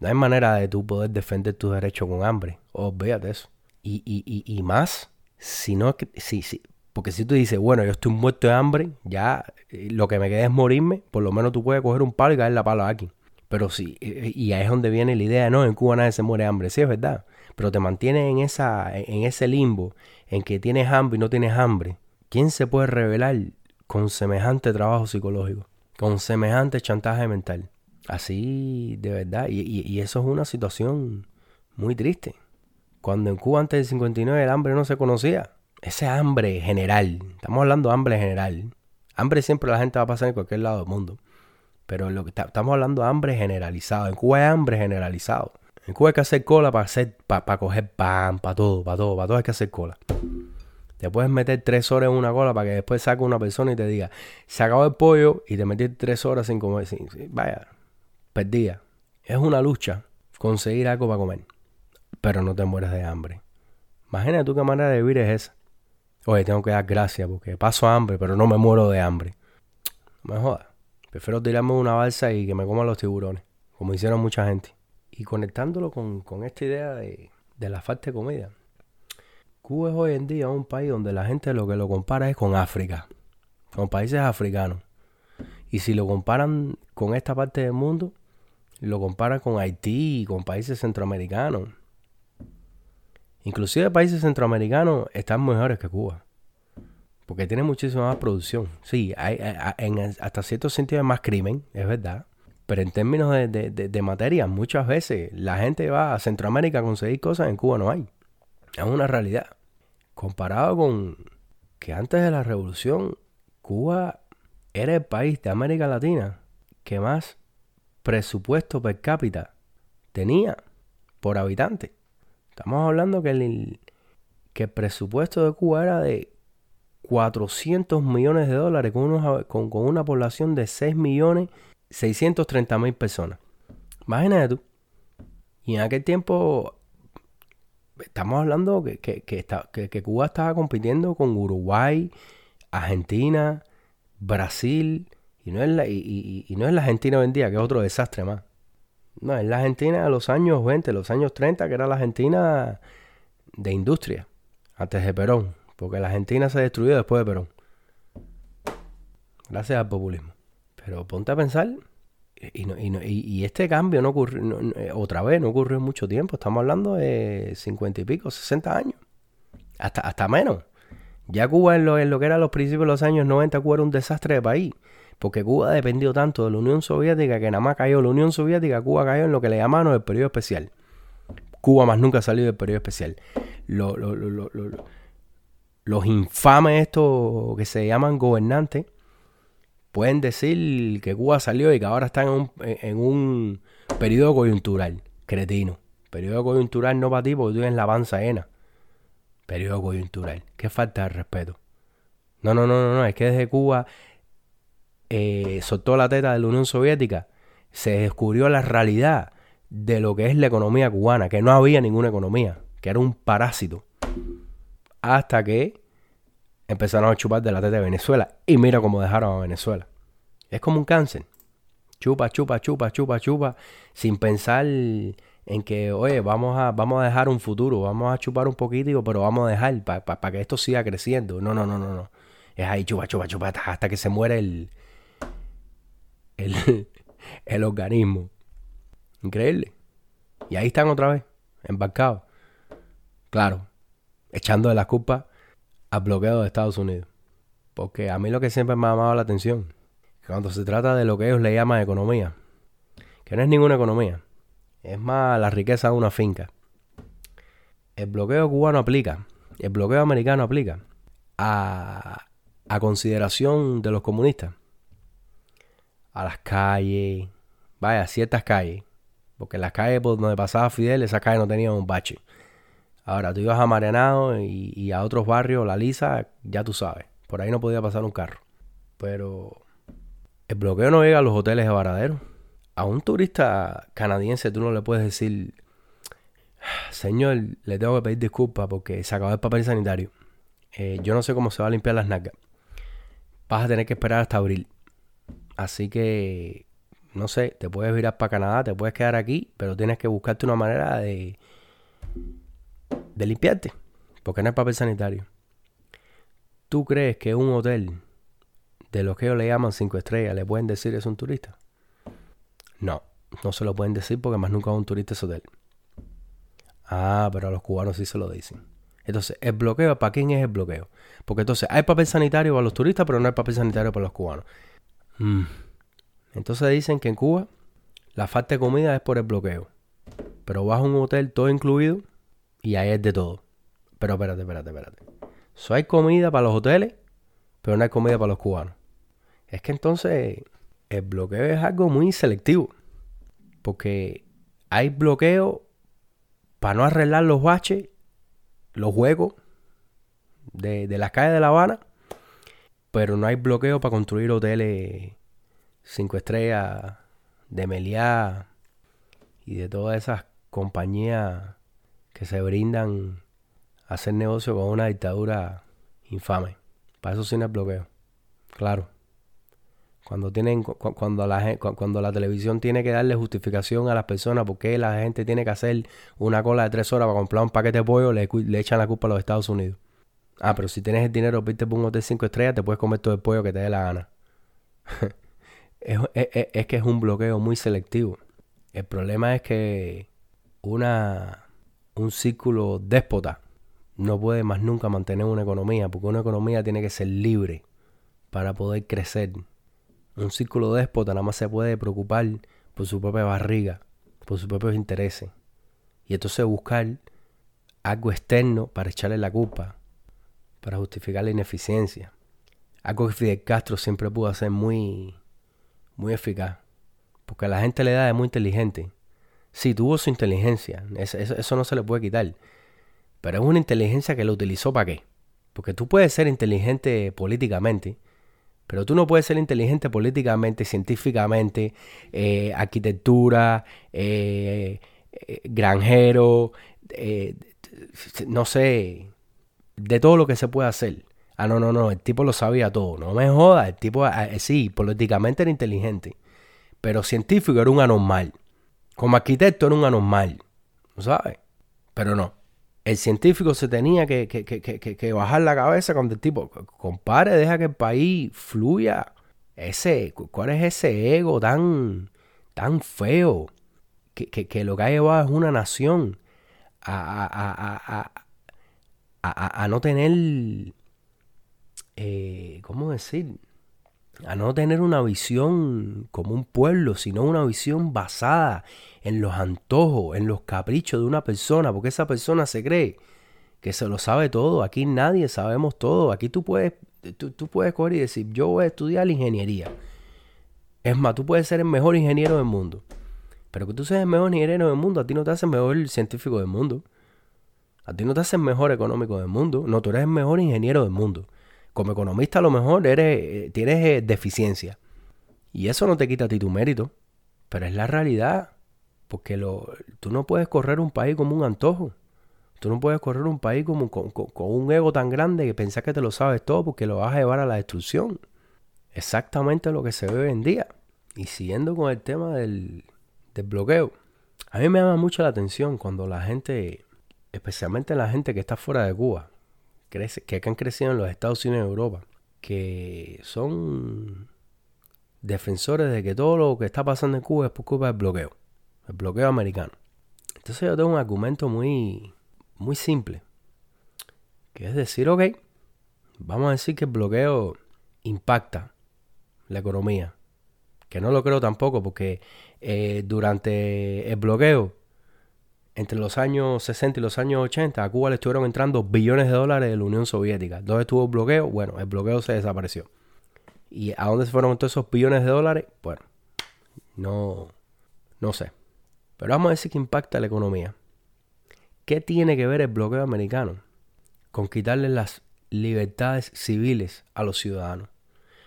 No hay manera de tú poder defender tus derechos con hambre, olvídate eso. Y, y, y, más, si no, si, si, porque si tú dices, bueno, yo estoy muerto de hambre, ya eh, lo que me queda es morirme, por lo menos tú puedes coger un palo y caer la pala aquí. Pero sí, eh, y ahí es donde viene la idea, no, en Cuba nadie se muere de hambre, sí es verdad, pero te mantienes en, esa, en ese limbo en que tienes hambre y no tienes hambre, ¿Quién se puede revelar con semejante trabajo psicológico? Con semejante chantaje mental. Así, de verdad. Y, eso es una situación muy triste. Cuando en Cuba antes del 59 el hambre no se conocía. Ese hambre general. Estamos hablando de hambre general. Hambre siempre la gente va a pasar en cualquier lado del mundo. Pero lo que estamos hablando de hambre generalizado. En Cuba hay hambre generalizado. En Cuba hay que hacer cola para hacer, para coger pan, para todo, para todo, para todo hay que hacer cola. Te puedes meter tres horas en una cola para que después saque una persona y te diga, se acabó el pollo y te metiste tres horas sin comer. vaya, perdida. Es una lucha conseguir algo para comer. Pero no te mueres de hambre. Imagina tú qué manera de vivir es esa. Oye, tengo que dar gracias porque paso hambre, pero no me muero de hambre. No me jodas. Prefiero tirarme una balsa y que me coman los tiburones, como hicieron mucha gente. Y conectándolo con, esta idea de, de la falta de comida. Cuba es hoy en día un país donde la gente lo que lo compara es con África, con países africanos. Y si lo comparan con esta parte del mundo, lo comparan con Haití y con países centroamericanos. Inclusive países centroamericanos están mejores que Cuba. Porque tiene muchísima más producción. Sí, hay, en, hasta cierto sentido hay más crimen, es verdad. Pero en términos de, de, materia, muchas veces la gente va a Centroamérica a conseguir cosas, en Cuba no hay. Es una realidad. Comparado con que antes de la revolución, Cuba era el país de América Latina que más presupuesto per cápita tenía por habitante. Estamos hablando que el, que presupuesto de Cuba era de 400 millones de dólares con, con, una población de 6 millones 630 mil personas. Imagínate tú. Y en aquel tiempo estamos hablando que, que, que, Cuba estaba compitiendo con Uruguay, Argentina, Brasil, y no es la, y, no es la Argentina hoy que es otro desastre más. No, es la Argentina de los años 20, los años 30, que era la Argentina de industria, antes de Perón, porque la Argentina se destruyó después de Perón. Gracias al populismo. Pero ponte a pensar, y, y, este cambio no ocurrió, eh, otra vez, no ocurrió en mucho tiempo. Estamos hablando de 50 y pico, 60 años. Hasta, hasta menos. Ya Cuba en lo, en lo que era los principios de los años 90, Cuba era un desastre de país. Porque Cuba dependió tanto de la Unión Soviética que nada más cayó la Unión Soviética, Cuba cayó en lo que le llamaban el periodo especial. Cuba más nunca salió del periodo especial. los infames estos que se llaman gobernantes pueden decir que Cuba salió y que ahora están en un, en periodo coyuntural. Cretino. Periodo coyuntural no para ti porque tú tienes la panza llena. Periodo coyuntural. Qué falta de respeto. No, no, no, no, no. Es que desde Cuba eh, soltó la teta de la Unión Soviética, se descubrió la realidad de lo que es la economía cubana, que no había ninguna economía, que era un parásito. Hasta que empezaron a chupar de la teta de Venezuela. Y mira cómo dejaron a Venezuela. Es como un cáncer. Chupa, chupa, chupa, chupa, chupa, sin pensar en que, oye, vamos a, vamos a dejar un futuro, vamos a chupar un poquito, pero vamos a dejar para que esto siga creciendo. No, no, no, no, no. Es ahí chupa, chupa, chupa, hasta que se muere el, el, el organismo. Increíble. Y ahí están otra vez, embarcados. Claro, echando de la culpa al bloqueo de Estados Unidos. Porque a mí lo que siempre me ha llamado la atención, cuando se trata de lo que ellos le llaman economía, que no es ninguna economía, es más la riqueza de una finca. El bloqueo cubano aplica, el bloqueo americano aplica a, a consideración de los comunistas a las calles, vaya, ciertas calles, porque las calles por donde pasaba Fidel, esas calles no tenían un bache. Ahora tú ibas a Marianao y, a otros barrios, La Lisa, ya tú sabes, por ahí no podía pasar un carro. Pero el bloqueo no llega a los hoteles de Varadero. A un turista canadiense tú no le puedes decir, señor, le tengo que pedir disculpas porque se acabó el papel sanitario. Eh, yo no sé cómo se va a limpiar las nalgas. Vas a tener que esperar hasta abril. Así que, no sé, te puedes virar para Canadá, te puedes quedar aquí, pero tienes que buscarte una manera de, de limpiarte, porque no hay papel sanitario. ¿Tú crees que un hotel de los que ellos le llaman cinco estrellas le pueden decir es un turista? No, no se lo pueden decir porque más nunca un turista ese hotel. Ah, pero a los cubanos sí se lo dicen. Entonces, el bloqueo, ¿para quién es el bloqueo? Porque entonces hay papel sanitario para los turistas, pero no hay papel sanitario para los cubanos. Mm. Entonces dicen que en Cuba la falta de comida es por el bloqueo. Pero vas a un hotel todo incluido y ahí es de todo. Pero espérate, espérate, espérate. So hay comida para los hoteles, pero no hay comida para los cubanos. Es que entonces el bloqueo es algo muy selectivo. Porque hay bloqueo para no arreglar los baches, los juegos de, de las calles de La Habana pero no hay bloqueo para construir hoteles cinco estrellas de Meliá y de todas esas compañías que se brindan a hacer negocio con una dictadura infame. Para eso sí no hay bloqueo. Claro. Cuando, tienen, cuando, la, cuando la televisión tiene que darle justificación a las personas porque la gente tiene que hacer una cola de tres horas para comprar un paquete de pollo, le, echan la culpa a los Estados Unidos. Ah, pero si tienes el dinero, por un hotel cinco estrellas, te puedes comer todo el pollo que te dé la gana. es, es, que es un bloqueo muy selectivo. El problema es que una, un círculo déspota no puede más nunca mantener una economía, porque una economía tiene que ser libre para poder crecer. Un círculo déspota nada más se puede preocupar por su propia barriga, por sus propios intereses. Y entonces buscar algo externo para echarle la culpa, para justificar la ineficiencia. Algo que Fidel Castro siempre pudo hacer muy, muy eficaz. Porque a la gente le da de muy inteligente. Sí, tuvo su inteligencia, eso, eso no se le puede quitar. Pero es una inteligencia que lo utilizó para qué. Porque tú puedes ser inteligente políticamente, pero tú no puedes ser inteligente políticamente, científicamente, eh, arquitectura, eh, eh, granjero, no sé, de todo lo que se puede hacer. Ah, no, no, no, el tipo lo sabía todo. No me jodas, el tipo, ah, sí, políticamente era inteligente, pero científico era un anormal. Como arquitecto era un anormal, ¿sabes? Pero no el científico se tenía que, que, bajar la cabeza cuando el tipo, compare, deja que el país fluya. Ese, ¿cuál es ese ego tan, tan feo? Que, lo que ha llevado es una nación a, a, a, a no tener, eh, ¿cómo decir? A no tener una visión como un pueblo, sino una visión basada en los antojos, en los caprichos de una persona, porque esa persona se cree que se lo sabe todo. Aquí nadie sabemos todo. Aquí tú puedes, tú, puedes coger y decir, yo voy a estudiar ingeniería. Es más, tú puedes ser el mejor ingeniero del mundo. Pero que tú seas el mejor ingeniero del mundo, a ti no te hace el mejor científico del mundo. A ti no te hace el mejor económico del mundo. No, tú eres el mejor ingeniero del mundo. Como economista a lo mejor eres, eh, tienes eh, deficiencia. Y eso no te quita a ti tu mérito. Pero es la realidad. Porque lo, tú no puedes correr un país como un antojo. Tú no puedes correr un país como, con, un ego tan grande que pensás que te lo sabes todo porque lo vas a llevar a la destrucción. Exactamente lo que se ve hoy en día. Y siguiendo con el tema del, del bloqueo. A mí me llama mucho la atención cuando la gente, especialmente la gente que está fuera de Cuba, que han crecido en los Estados Unidos y Europa, que son defensores de que todo lo que está pasando en Cuba es por culpa del bloqueo el bloqueo americano. Entonces yo tengo un argumento muy, muy simple, que es decir, ok, vamos a decir que el bloqueo impacta la economía, que no lo creo tampoco porque eh, durante el bloqueo, entre los años 60 y los años 80, a Cuba le estuvieron entrando billones de dólares de la Unión Soviética. ¿Dónde estuvo el bloqueo? Bueno, el bloqueo se desapareció. ¿Y a dónde se fueron todos esos billones de dólares? Bueno, no, no sé. Pero vamos a decir que impacta la economía. ¿Qué tiene que ver el bloqueo americano con quitarle las libertades civiles a los ciudadanos?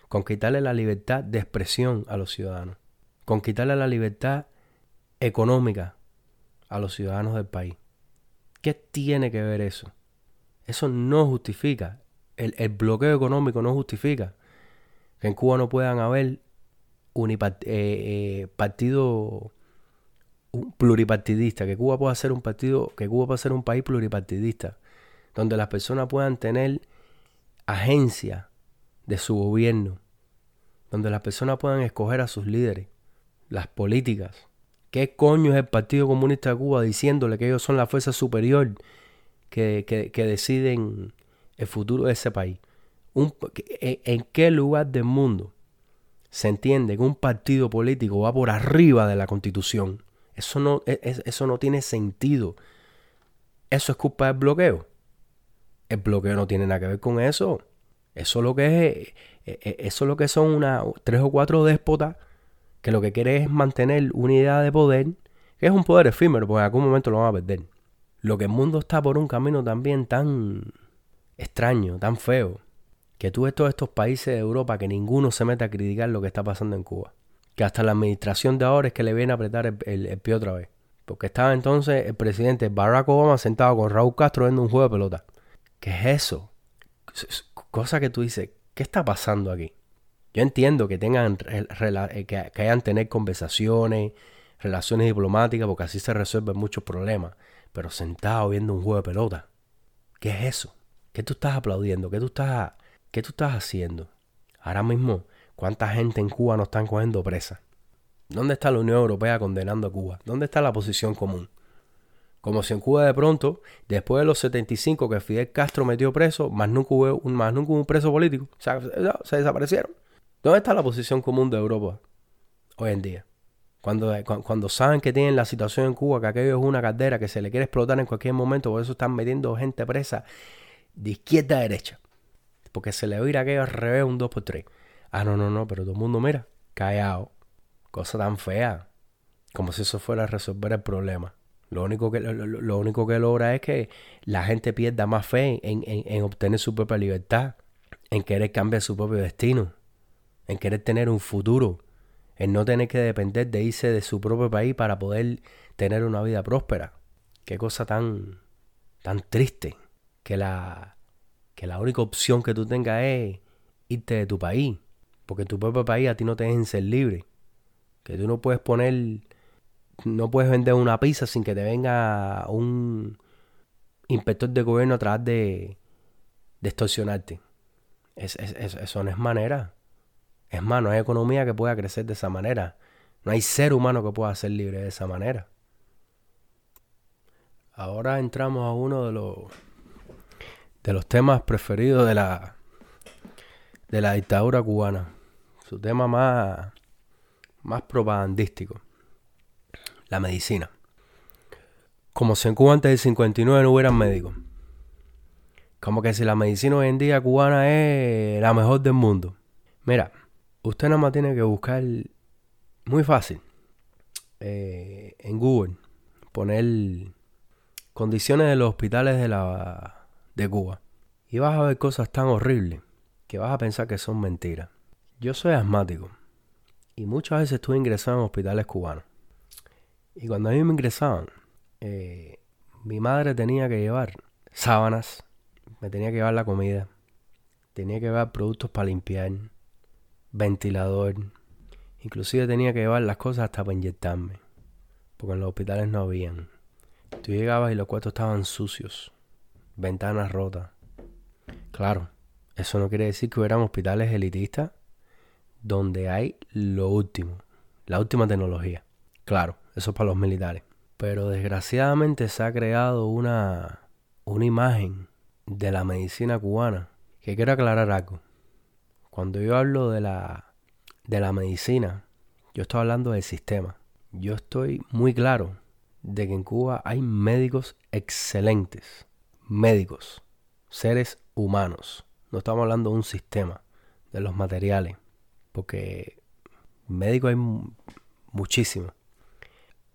Con quitarle la libertad de expresión a los ciudadanos. Con quitarle la libertad económica a los ciudadanos del país. ¿Qué tiene que ver eso? Eso no justifica. El, bloqueo económico no justifica que en Cuba no puedan haber unipart eh, eh, partidos pluripartidista, que Cuba pueda ser un partido, que Cuba pueda ser un país pluripartidista, donde las personas puedan tener agencia de su gobierno, donde las personas puedan escoger a sus líderes, las políticas. ¿Qué coño es el Partido Comunista de Cuba diciéndole que ellos son la fuerza superior que, que, deciden el futuro de ese país? ¿En qué lugar del mundo se entiende que un partido político va por arriba de la constitución? Eso no, e, eso no tiene sentido. Eso es culpa del bloqueo. El bloqueo no tiene nada que ver con eso. Eso lo que es, e, e, eso lo que son una, tres o cuatro déspotas que lo que quieren es mantener una idea de poder, que es un poder efímero, porque en algún momento lo van a perder. Lo que el mundo está por un camino también tan extraño, tan feo, que tú ves todos estos países de Europa que ninguno se mete a criticar lo que está pasando en Cuba que hasta la administración de ahora es que le viene a apretar el, pie otra vez. Porque estaba entonces el presidente Barack Obama sentado con Raúl Castro viendo un juego de pelota. ¿Qué es eso? Cosa que tú dices, ¿qué está pasando aquí? Yo entiendo que tengan eh, que, hayan tener conversaciones, relaciones diplomáticas, porque así se resuelven muchos problemas. Pero sentado viendo un juego de pelota, ¿qué es eso? ¿Qué tú estás aplaudiendo? ¿Qué tú estás, qué tú estás haciendo? Ahora mismo, ¿cuánta gente en Cuba no están cogiendo presa? ¿Dónde está la Unión Europea condenando a Cuba? ¿Dónde está la posición común? Como si en Cuba de pronto, después de los 75 que Fidel Castro metió preso, más nunca hubo un, más nunca un preso político. Se desaparecieron. ¿Dónde está la posición común de Europa hoy en día? Cuando, cuando saben que tienen la situación en Cuba, que aquello es una caldera que se le quiere explotar en cualquier momento, por eso están metiendo gente presa de izquierda a derecha. Porque se le va a ir aquello al revés un 2x3. Ah, no, no, no, pero todo el mundo mira, callado. Cosa tan fea. Como si eso fuera a resolver el problema. Lo único que, lo, único que logra es que la gente pierda más fe en, en, obtener su propia libertad, en querer cambiar su propio destino, en querer tener un futuro, en no tener que depender de irse de su propio país para poder tener una vida próspera. Qué cosa tan, tan triste que la, que la única opción que tú tengas es irte de tu país, porque tu propio país a ti no te dejen ser libre, que tú no puedes poner no puedes vender una pizza sin que te venga un inspector de gobierno atrás de, de extorsionarte. eso no es manera. Es más, no hay economía que pueda crecer de esa manera. No hay ser humano que pueda ser libre de esa manera. Ahora entramos a uno de los de los temas preferidos de la de la dictadura cubana. Su tema más más propagandístico la medicina. Como si en Cuba antes del 59 no hubieran médicos. Como que si la medicina hoy en día cubana es la mejor del mundo. Mira, usted nada más tiene que buscar muy fácil eh, en Google, poner condiciones de los hospitales de, la, de Cuba. Y vas a ver cosas tan horribles que vas a pensar que son mentiras. Yo soy asmático y muchas veces estuve ingresado en hospitales cubanos. Y cuando a mí me ingresaban, eh, mi madre tenía que llevar sábanas, me tenía que llevar la comida, tenía que llevar productos para limpiar, ventilador, inclusive tenía que llevar las cosas hasta para inyectarme, porque en los hospitales no habían. Tú llegabas y los cuartos estaban sucios, ventanas rotas. Claro, eso no quiere decir que hubieran hospitales elitistas donde hay lo último, la última tecnología. Claro, eso es para los militares. Pero desgraciadamente se ha creado una, una imagen de la medicina cubana que quiero aclarar algo. Cuando yo hablo de la, de la medicina, yo estoy hablando del sistema. Yo estoy muy claro de que en Cuba hay médicos excelentes. Médicos. Seres humanos. No estamos hablando de un sistema, de los materiales. Porque médicos hay muchísimos.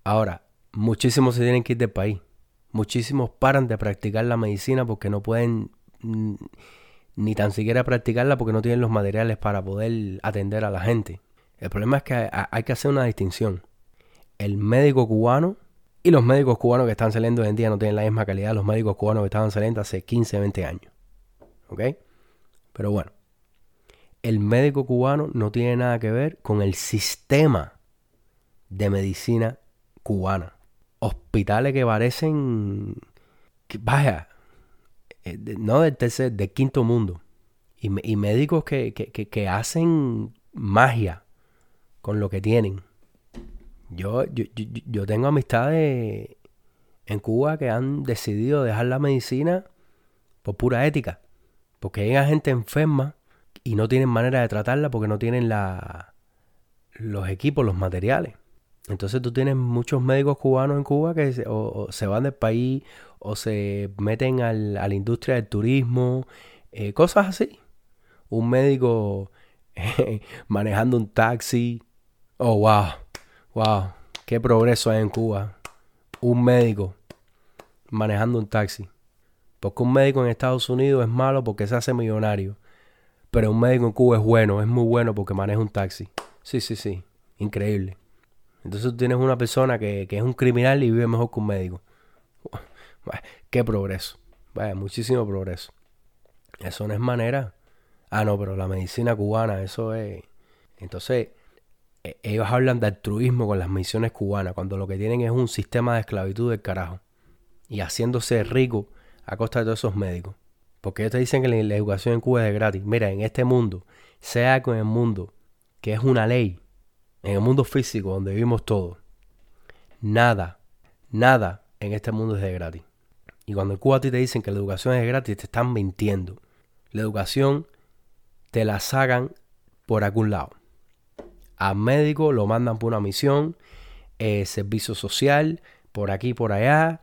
Ahora, muchísimos se tienen que ir del país. Muchísimos paran de practicar la medicina porque no pueden ni tan siquiera practicarla porque no tienen los materiales para poder atender a la gente. El problema es que hay que hacer una distinción. El médico cubano y los médicos cubanos que están saliendo hoy en día no tienen la misma calidad los médicos cubanos que estaban saliendo hace 15, 20 años. ¿Ok? Pero bueno, el médico cubano no tiene nada que ver con el sistema de medicina cubana. Hospitales que parecen, vaya, eh, no del tercer, del quinto mundo. Y, médicos que, que, hacen magia con lo que tienen. Yo, yo, yo, tengo amistades en Cuba que han decidido dejar la medicina por pura ética. Porque hay gente enferma y no tienen manera de tratarla porque no tienen la, los equipos, los materiales. Entonces tú tienes muchos médicos cubanos en Cuba que se, van del país o se meten al, a la industria del turismo, eh, cosas así. Un médico manejando un taxi. Oh, wow, wow, qué progreso hay en Cuba. Un médico manejando un taxi. Porque un médico en Estados Unidos es malo porque se hace millonario. Pero un médico en Cuba es bueno, es muy bueno porque maneja un taxi. Sí, sí, sí. Increíble. Entonces tú tienes una persona que, es un criminal y vive mejor que un médico. qué progreso. Muchísimo progreso. Eso no es manera. Ah, no, pero la medicina cubana, eso es. Entonces, e, ellos hablan de altruismo con las misiones cubanas, cuando lo que tienen es un sistema de esclavitud del carajo. Y haciéndose rico a costa de todos esos médicos. Porque ellos te dicen que la, educación en Cuba es gratis. Mira, en este mundo, sea con el mundo, que es una ley, en el mundo físico donde vivimos todos, nada, nada en este mundo es de gratis. Y cuando en Cuba a ti te dicen que la educación es gratis, te están mintiendo. La educación te la sacan por algún lado. Al médico lo mandan por una misión, eh, servicio social, por aquí, por allá,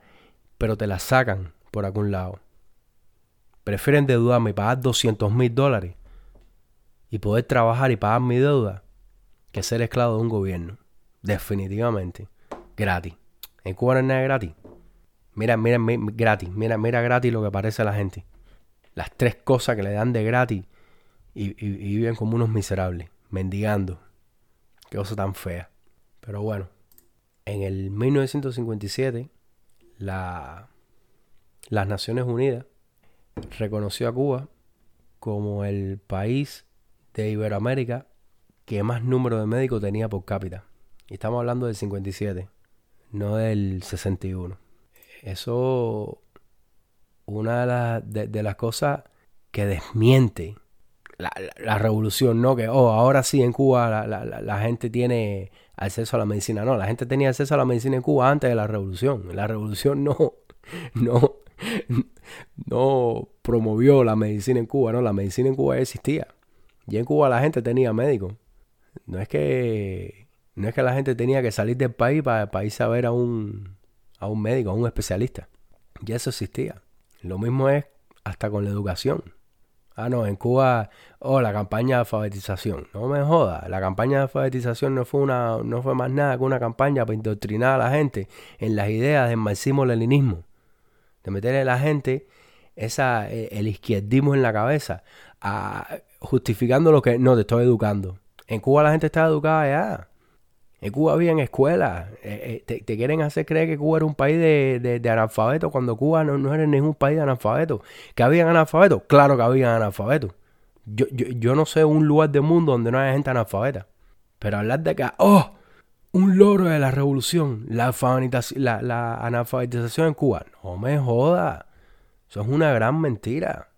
pero te la sacan por algún lado. Prefieren deudarme y pagar 200 mil dólares y poder trabajar y pagar mi deuda que ser esclavo de un gobierno. Definitivamente. Gratis. En Cuba no es nada gratis. Mira, mira, gratis. Mira, mira gratis lo que parece a la gente. Las tres cosas que le dan de gratis y, viven como unos miserables, mendigando. Qué cosa tan fea. Pero bueno, en el 1957, la, las Naciones Unidas reconoció a Cuba como el país de Iberoamérica que más número de médicos tenía por cápita. Y estamos hablando del 57, no del 61. Eso, una de, las cosas que desmiente la, revolución, ¿no? Que, oh, ahora sí en Cuba la, gente tiene acceso a la medicina. No, la gente tenía acceso a la medicina en Cuba antes de la revolución. La revolución no, no, no promovió la medicina en Cuba, no, la medicina en Cuba existía. Y en Cuba la gente tenía médicos. No es que no es que la gente tenía que salir del país para, para irse a ver a un, a un médico, a un especialista. Ya eso existía. Lo mismo es hasta con la educación. Ah, no, en Cuba, oh, la campaña de alfabetización. No me joda, la campaña de alfabetización no fue, una, no fue más nada que una campaña para indoctrinar a la gente en las ideas del marxismo-leninismo. De meterle a la gente esa, eh, el izquierdismo en la cabeza, justificando lo que no te estoy educando. En Cuba la gente está educada ya. En Cuba había en escuelas. Eh, eh, te, quieren hacer creer que Cuba era un país de, de, analfabetos cuando Cuba no, no, era ningún país de analfabetos. ¿Que habían analfabetos? Claro que habían analfabetos. Yo, no sé un lugar del mundo donde no haya gente analfabeta. Pero hablar de que, oh, un logro de la revolución, la analfabetización en Cuba. No me joda. Eso es una gran mentira.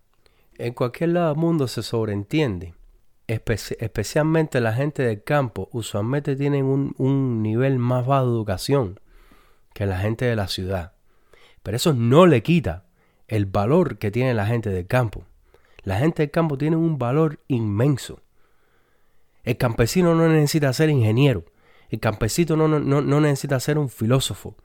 En cualquier lado del mundo se sobreentiende especialmente la gente del campo, usualmente tienen un, nivel más bajo de educación que la gente de la ciudad. Pero eso no le quita el valor que tiene la gente del campo. La gente del campo tiene un valor inmenso. El campesino no necesita ser ingeniero. El campesino no, no, no necesita ser un filósofo.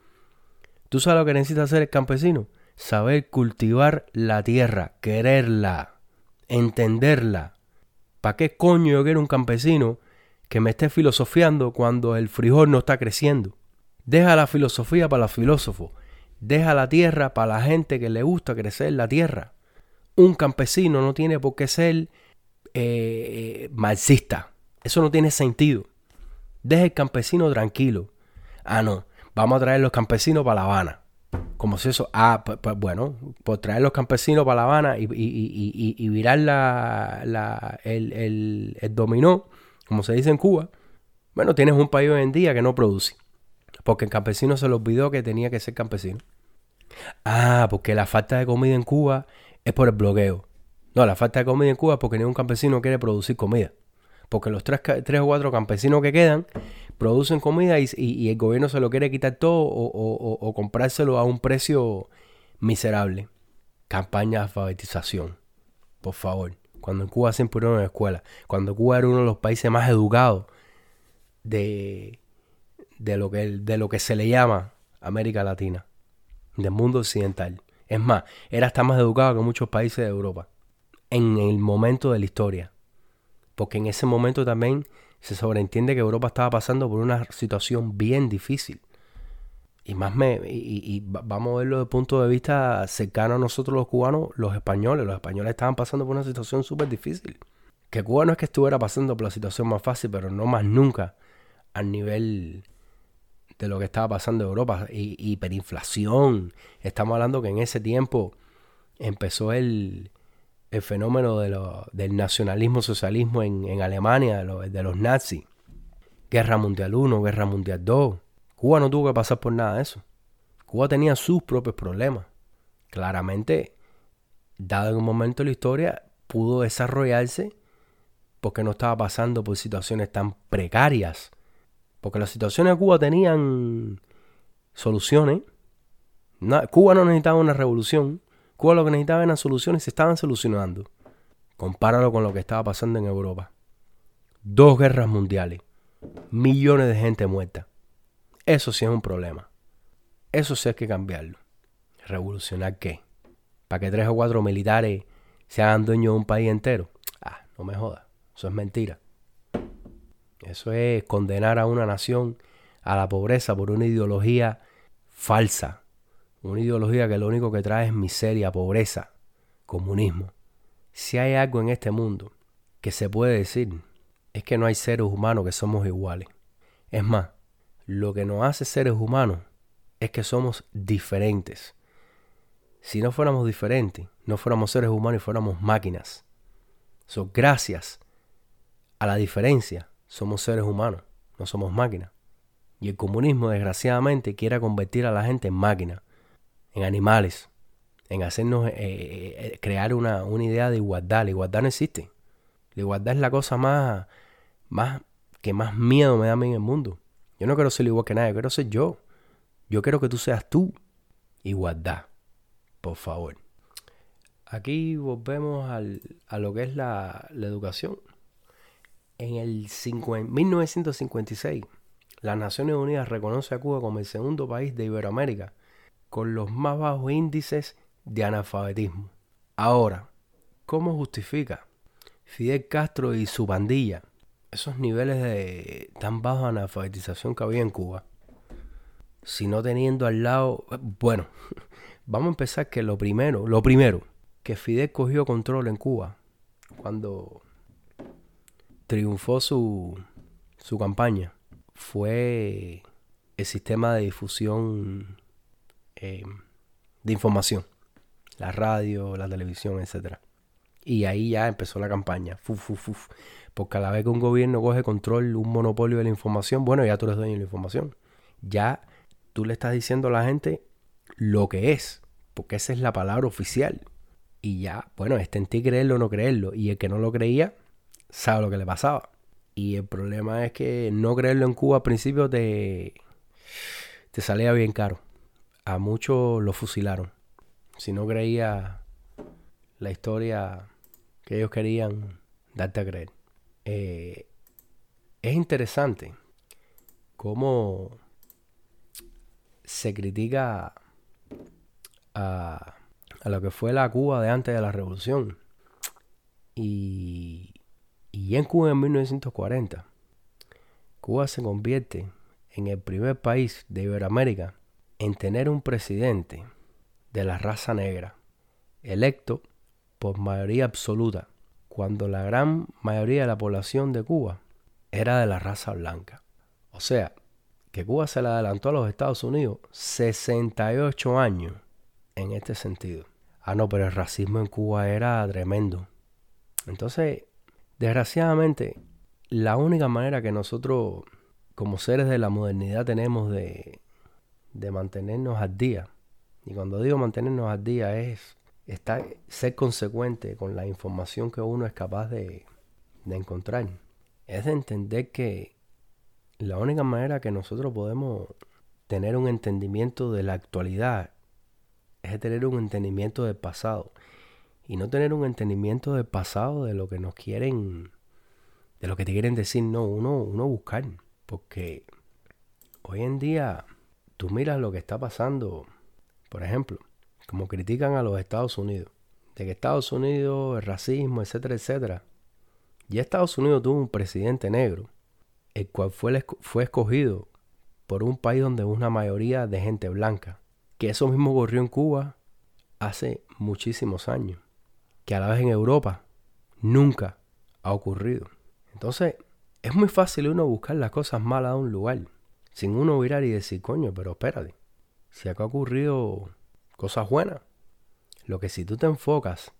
¿Tú sabes lo que necesita hacer el campesino? Saber cultivar la tierra, quererla, entenderla, ¿Para qué coño yo quiero un campesino que me esté filosofiando cuando el frijol no está creciendo? Deja la filosofía para los filósofos. Deja la tierra para la gente que le gusta crecer la tierra. Un campesino no tiene por qué ser eh, marxista. Eso no tiene sentido. Deja el campesino tranquilo. Ah, no. Vamos a traer los campesinos para La Habana como si eso, ah, pues, bueno, por traer los campesinos para La Habana y, y, y, virar la, la, el, el, el, dominó, como se dice en Cuba, bueno, tienes un país hoy en día que no produce. Porque el campesino se le olvidó que tenía que ser campesino. Ah, porque la falta de comida en Cuba es por el bloqueo. No, la falta de comida en Cuba es porque ningún campesino quiere producir comida. Porque los tres, tres o cuatro campesinos que quedan producen comida y, el gobierno se lo quiere quitar todo o, comprárselo a un precio miserable. Campaña de alfabetización. Por favor. Cuando en Cuba siempre era una escuela. Cuando Cuba era uno de los países más educados de, de, lo, que, de lo que se le llama América Latina. Del mundo occidental. Es más, era hasta más educado que muchos países de Europa. En el momento de la historia. Porque en ese momento también se sobreentiende que Europa estaba pasando por una situación bien difícil. Y más me, y, vamos a verlo desde el punto de vista cercano a nosotros los cubanos, los españoles. Los españoles estaban pasando por una situación súper difícil. Que Cuba no es que estuviera pasando por la situación más fácil, pero no más nunca al nivel de lo que estaba pasando en Europa. Y, hiperinflación. Estamos hablando que en ese tiempo empezó el, el fenómeno del nacionalismo socialismo en, Alemania, de, de, los nazis. Guerra Mundial I, Guerra Mundial II. Cuba no tuvo que pasar por nada de eso. Cuba tenía sus propios problemas. Claramente, dado en un momento de la historia, pudo desarrollarse porque no estaba pasando por situaciones tan precarias. Porque las situaciones de Cuba tenían soluciones. Cuba no necesitaba una revolución. Cuba lo que necesitaba eran soluciones se estaban solucionando. Compáralo con lo que estaba pasando en Europa. Dos guerras mundiales. Millones de gente muerta. Eso sí es un problema. Eso sí hay que cambiarlo. ¿Revolucionar qué? ¿Para que tres o cuatro militares se hagan dueños de un país entero? Ah, no me jodas. Eso es mentira. Eso es condenar a una nación a la pobreza por una ideología falsa. Una ideología que lo único que trae es miseria, pobreza, comunismo. Si hay algo en este mundo que se puede decir, es que no hay seres humanos que somos iguales. Es más, lo que nos hace seres humanos es que somos diferentes. Si no fuéramos diferentes, no fuéramos seres humanos y fuéramos máquinas. So, gracias a la diferencia, somos seres humanos, no somos máquinas. Y el comunismo, desgraciadamente, quiere convertir a la gente en máquinas, en animales, en hacernos eh, eh, eh, crear una, una, idea de igualdad. La igualdad no existe. La igualdad es la cosa más, más que más miedo me da a mí en el mundo. Yo no quiero ser igual que nadie, quiero ser yo. Yo quiero que tú seas tú. Igualdad, por favor. Aquí volvemos al, a lo que es la, la educación. En el 1956, las Naciones Unidas reconoce a Cuba como el segundo país de Iberoamérica con los más bajos índices de analfabetismo. Ahora, ¿cómo justifica Fidel Castro y su pandilla esos niveles de tan baja analfabetización que había en Cuba? Si no teniendo al lado, bueno, vamos a empezar que lo primero, lo primero, que Fidel cogió control en Cuba cuando triunfó su, su campaña fue el sistema de difusión eh, de información, la radio, la televisión, etc. Y ahí ya empezó la campaña, porque a la vez que un gobierno coge control, un monopolio de la información, bueno, ya tú eres dueño de la información. Ya tú le estás diciendo a la gente lo que es, porque esa es la palabra oficial. Y ya, bueno, está en ti creerlo o no creerlo. Y el que no lo creía, sabe lo que le pasaba. Y el problema es que no creerlo en Cuba al principio te salía bien caro. A muchos lo fusilaron. Si no creía la historia que ellos querían darte a creer. Eh, es interesante cómo se critica a, a lo que fue la Cuba de antes de la revolución. Y y en Cuba en 1940, Cuba se convierte en el primer país de Iberoamérica en tener un presidente de la raza negra, electo por mayoría absoluta, cuando la gran mayoría de la población de Cuba era de la raza blanca. O sea, que Cuba se le adelantó a los Estados Unidos 68 años en este sentido. Ah, no, pero el racismo en Cuba era tremendo. Entonces, Desgraciadamente, la única manera que nosotros, como seres de la modernidad, tenemos de, de mantenernos al día, y cuando digo mantenernos al día es estar, ser consecuente con la información que uno es capaz de, de encontrar, es de entender que la única manera que nosotros podemos tener un entendimiento de la actualidad es tener un entendimiento del pasado. Y no tener un entendimiento del pasado de lo que nos quieren, de lo que te quieren decir, no, uno, uno buscar, porque hoy en día tú miras lo que está pasando, por ejemplo, como critican a los Estados Unidos, de que Estados Unidos, el racismo, etcétera, etcétera. Y Estados Unidos tuvo un presidente negro, el cual fue, fue escogido por un país donde una mayoría de gente blanca, que eso mismo ocurrió en Cuba hace muchísimos años que a la vez en Europa nunca ha ocurrido. Entonces, es muy fácil uno buscar las cosas malas de un lugar, sin uno mirar y decir, coño, pero espérate, si acá ha ocurrido cosas buenas, lo que si tú te enfocas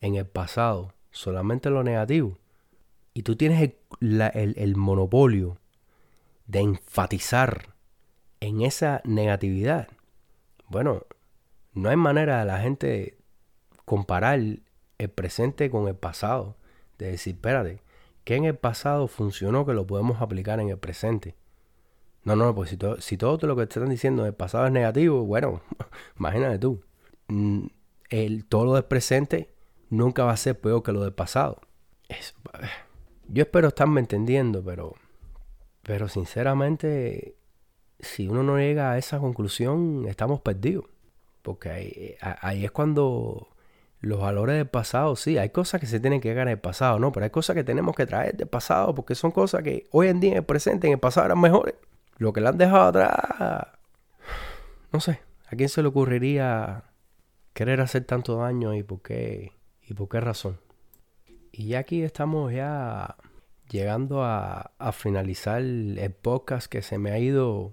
en el pasado solamente lo negativo y tú tienes el, monopolio de enfatizar en esa negatividad, bueno, no hay manera de la gente comparar el presente con el pasado. De decir, espérate, ¿qué en el pasado funcionó que lo podemos aplicar en el presente? No, no, pues si todo, si todo lo que te están diciendo del pasado es negativo, bueno, imagínate tú. Mm, el, todo lo del presente nunca va a ser peor que lo del pasado. yo espero estarme entendiendo, pero, pero sinceramente, si uno no llega a esa conclusión, estamos perdidos. Porque ahí, ahí es cuando los valores del pasado, sí, hay cosas que se tienen que llegar en el pasado, ¿no? Pero hay cosas que tenemos que traer del pasado porque son cosas que hoy en día en el presente, en el pasado eran mejores. Lo que le han dejado atrás, no sé, ¿a quién se le ocurriría querer hacer tanto daño y por qué, y por qué razón? Y ya aquí estamos ya llegando a, finalizar el podcast que se me ha ido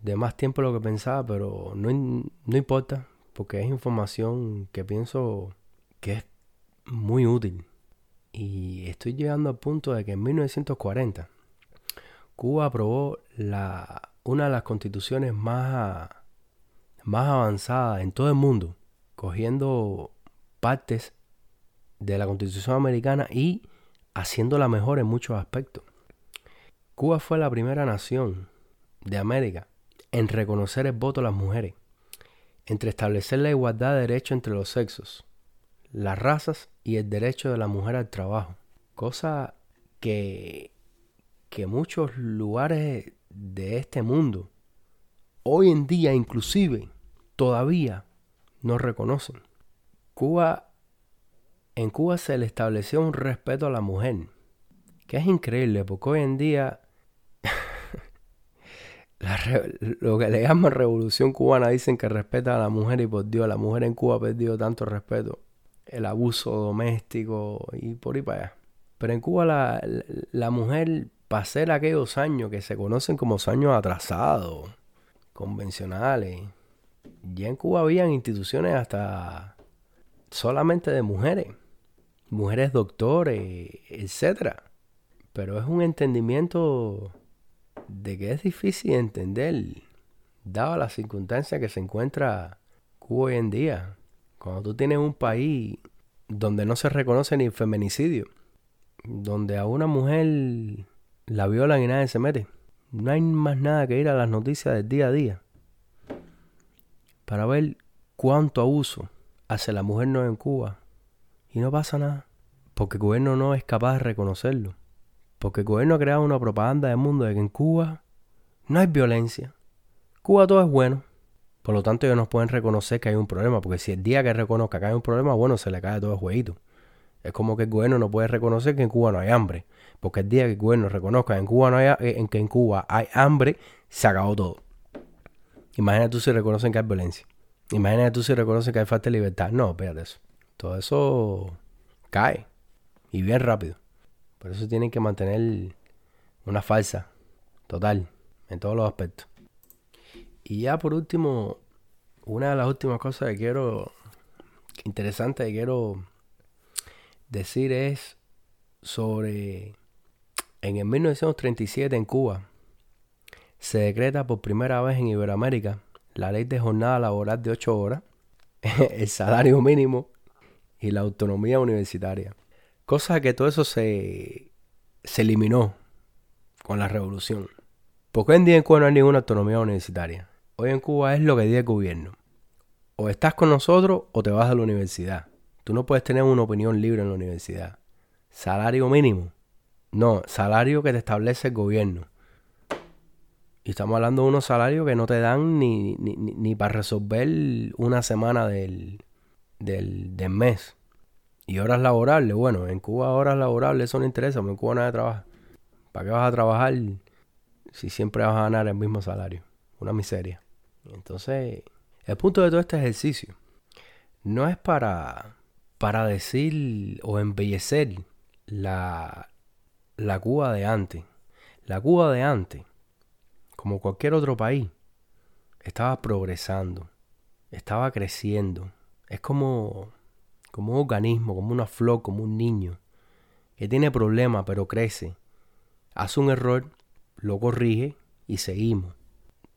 de más tiempo de lo que pensaba, pero no, no importa, porque es información que pienso que es muy útil. Y estoy llegando al punto de que en 1940 Cuba aprobó la, una de las constituciones más, más avanzadas en todo el mundo, cogiendo partes de la constitución americana y haciéndola mejor en muchos aspectos. Cuba fue la primera nación de América en reconocer el voto de las mujeres, entre establecer la igualdad de derechos entre los sexos, las razas y el derecho de la mujer al trabajo, cosa que, que muchos lugares de este mundo, hoy en día inclusive, todavía no reconocen. Cuba, en Cuba se le estableció un respeto a la mujer, que es increíble, porque hoy en día lo que le llaman revolución cubana dicen que respeta a la mujer y por Dios, la mujer en Cuba ha perdido tanto respeto. El abuso doméstico y por ahí para allá. Pero en Cuba la, la, mujer, ser aquellos años que se conocen como años atrasados, convencionales, ya en Cuba habían instituciones hasta solamente de mujeres, mujeres doctores, etcétera. Pero es un entendimiento de que es difícil entender, dado las circunstancias que se encuentra Cuba hoy en día. Cuando tú tienes un país donde no se reconoce ni el feminicidio, donde a una mujer la violan y nadie se mete. No hay más nada que ir a las noticias del día a día para ver cuánto abuso hace la mujer no en Cuba y no pasa nada porque el gobierno no es capaz de reconocerlo. Porque el gobierno ha creado una propaganda del mundo de que en Cuba no hay violencia. Cuba todo es bueno. Por lo tanto, ellos nos pueden reconocer que hay un problema. Porque si el día que reconozca que hay un problema, bueno, se le cae todo el jueguito. Es como que el gobierno no puede reconocer que en Cuba no hay hambre. Porque el día que el gobierno reconozca en Cuba no hay, eh, en que en Cuba hay hambre, se acabó todo. Imagínate tú si reconocen que hay violencia. Imagínate tú si reconocen que hay falta de libertad. No, espérate eso. Todo eso cae. Y bien rápido. Por eso tienen que mantener una falsa total en todos los aspectos. Y ya por último, una de las últimas cosas que quiero, interesante que quiero decir es sobre, en el 1937 en Cuba, se decreta por primera vez en Iberoamérica la ley de jornada laboral de 8 horas, el salario mínimo y la autonomía universitaria. Cosa que todo eso se, se eliminó con la revolución. Porque hoy en día en Cuba no hay ninguna autonomía universitaria. Hoy en Cuba es lo que dice el gobierno. O estás con nosotros o te vas a la universidad. Tú no puedes tener una opinión libre en la universidad. Salario mínimo. No, salario que te establece el gobierno. Y estamos hablando de unos salarios que no te dan ni, ni, ni para resolver una semana del, del, del mes. Y horas laborables, bueno, en Cuba horas laborables eso no interesa, en Cuba nadie trabaja. ¿Para qué vas a trabajar si siempre vas a ganar el mismo salario? Una miseria. Entonces, el punto de todo este ejercicio no es para, para decir o embellecer la, la Cuba de antes. La Cuba de antes, como cualquier otro país, estaba progresando, estaba creciendo. Es como como un organismo, como una flor, como un niño, que tiene problemas pero crece. Hace un error, lo corrige y seguimos.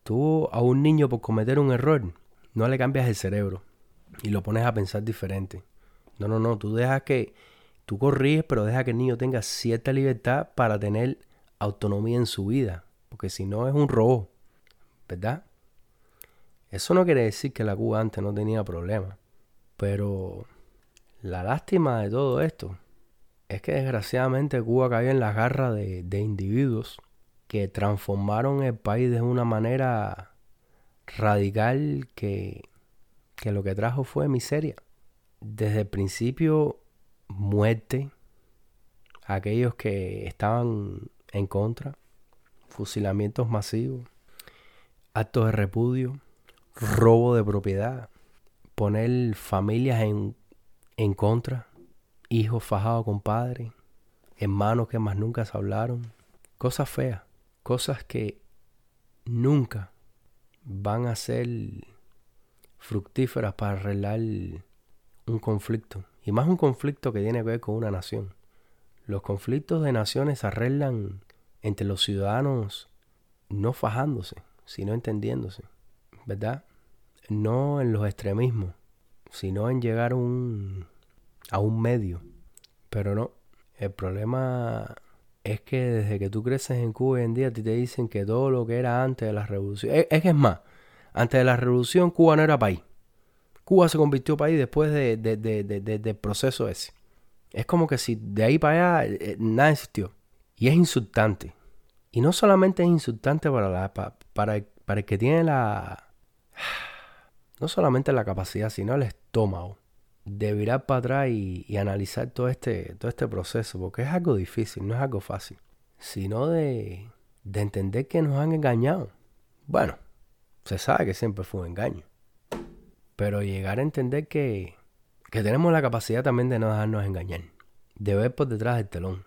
Tú a un niño por cometer un error, no le cambias el cerebro y lo pones a pensar diferente. No, no, no, tú dejas que, tú corriges, pero deja que el niño tenga cierta libertad para tener autonomía en su vida, porque si no es un robo, ¿verdad? Eso no quiere decir que la Cuba antes no tenía problemas, pero la lástima de todo esto es que desgraciadamente Cuba cayó en las garras de, de individuos que transformaron el país de una manera radical que, que lo que trajo fue miseria. Desde el principio, muerte. Aquellos que estaban en contra. Fusilamientos masivos. Actos de repudio. Robo de propiedad. Poner familias en, en contra. Hijos fajados con padres. Hermanos que más nunca se hablaron. Cosas feas. Cosas que nunca van a ser fructíferas para arreglar un conflicto. Y más un conflicto que tiene que ver con una nación. Los conflictos de naciones se arreglan entre los ciudadanos no fajándose, sino entendiéndose. ¿Verdad? No en los extremismos, sino en llegar a un, a un medio. Pero no, el problema es que desde que tú creces en Cuba hoy en día, te dicen que todo lo que era antes de la revolución. Es, que es más, antes de la revolución Cuba no era país. Cuba se convirtió en país después de, del proceso ese. Es como que si de ahí para allá eh, eh, nada existió. Y es insultante. Y no solamente es insultante para, la, para, para el que tiene la... No solamente la capacidad, sino el estómago de virar para atrás y, analizar todo este, todo este proceso, porque es algo difícil, no es algo fácil, sino de, de entender que nos han engañado. Bueno, se sabe que siempre fue un engaño, pero llegar a entender que, que tenemos la capacidad también de no dejarnos engañar, de ver por detrás del telón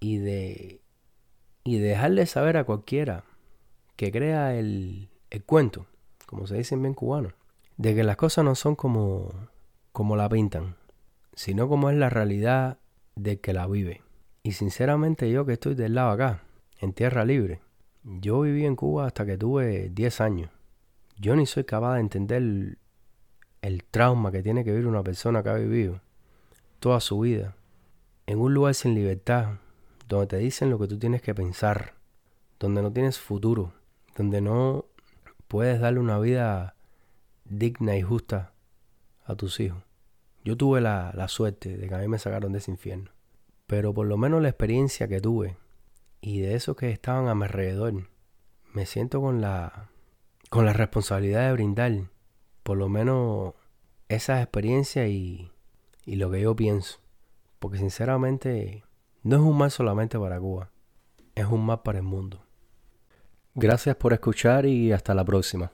y de, y dejarle saber a cualquiera que crea el, el cuento, como se dice en bien cubano, de que las cosas no son como como la pintan, sino como es la realidad de que la vive. Y sinceramente yo que estoy del lado acá, en tierra libre, yo viví en Cuba hasta que tuve 10 años. Yo ni soy capaz de entender el, trauma que tiene que vivir una persona que ha vivido toda su vida en un lugar sin libertad, donde te dicen lo que tú tienes que pensar, donde no tienes futuro, donde no puedes darle una vida digna y justa a tus hijos. Yo tuve la, la suerte de que a mí me sacaron de ese infierno. Pero por lo menos la experiencia que tuve y de esos que estaban a mi alrededor, me siento con la, con la responsabilidad de brindar por lo menos esa experiencia y, y lo que yo pienso. Porque sinceramente no es un mal solamente para Cuba, es un mal para el mundo. Gracias por escuchar y hasta la próxima.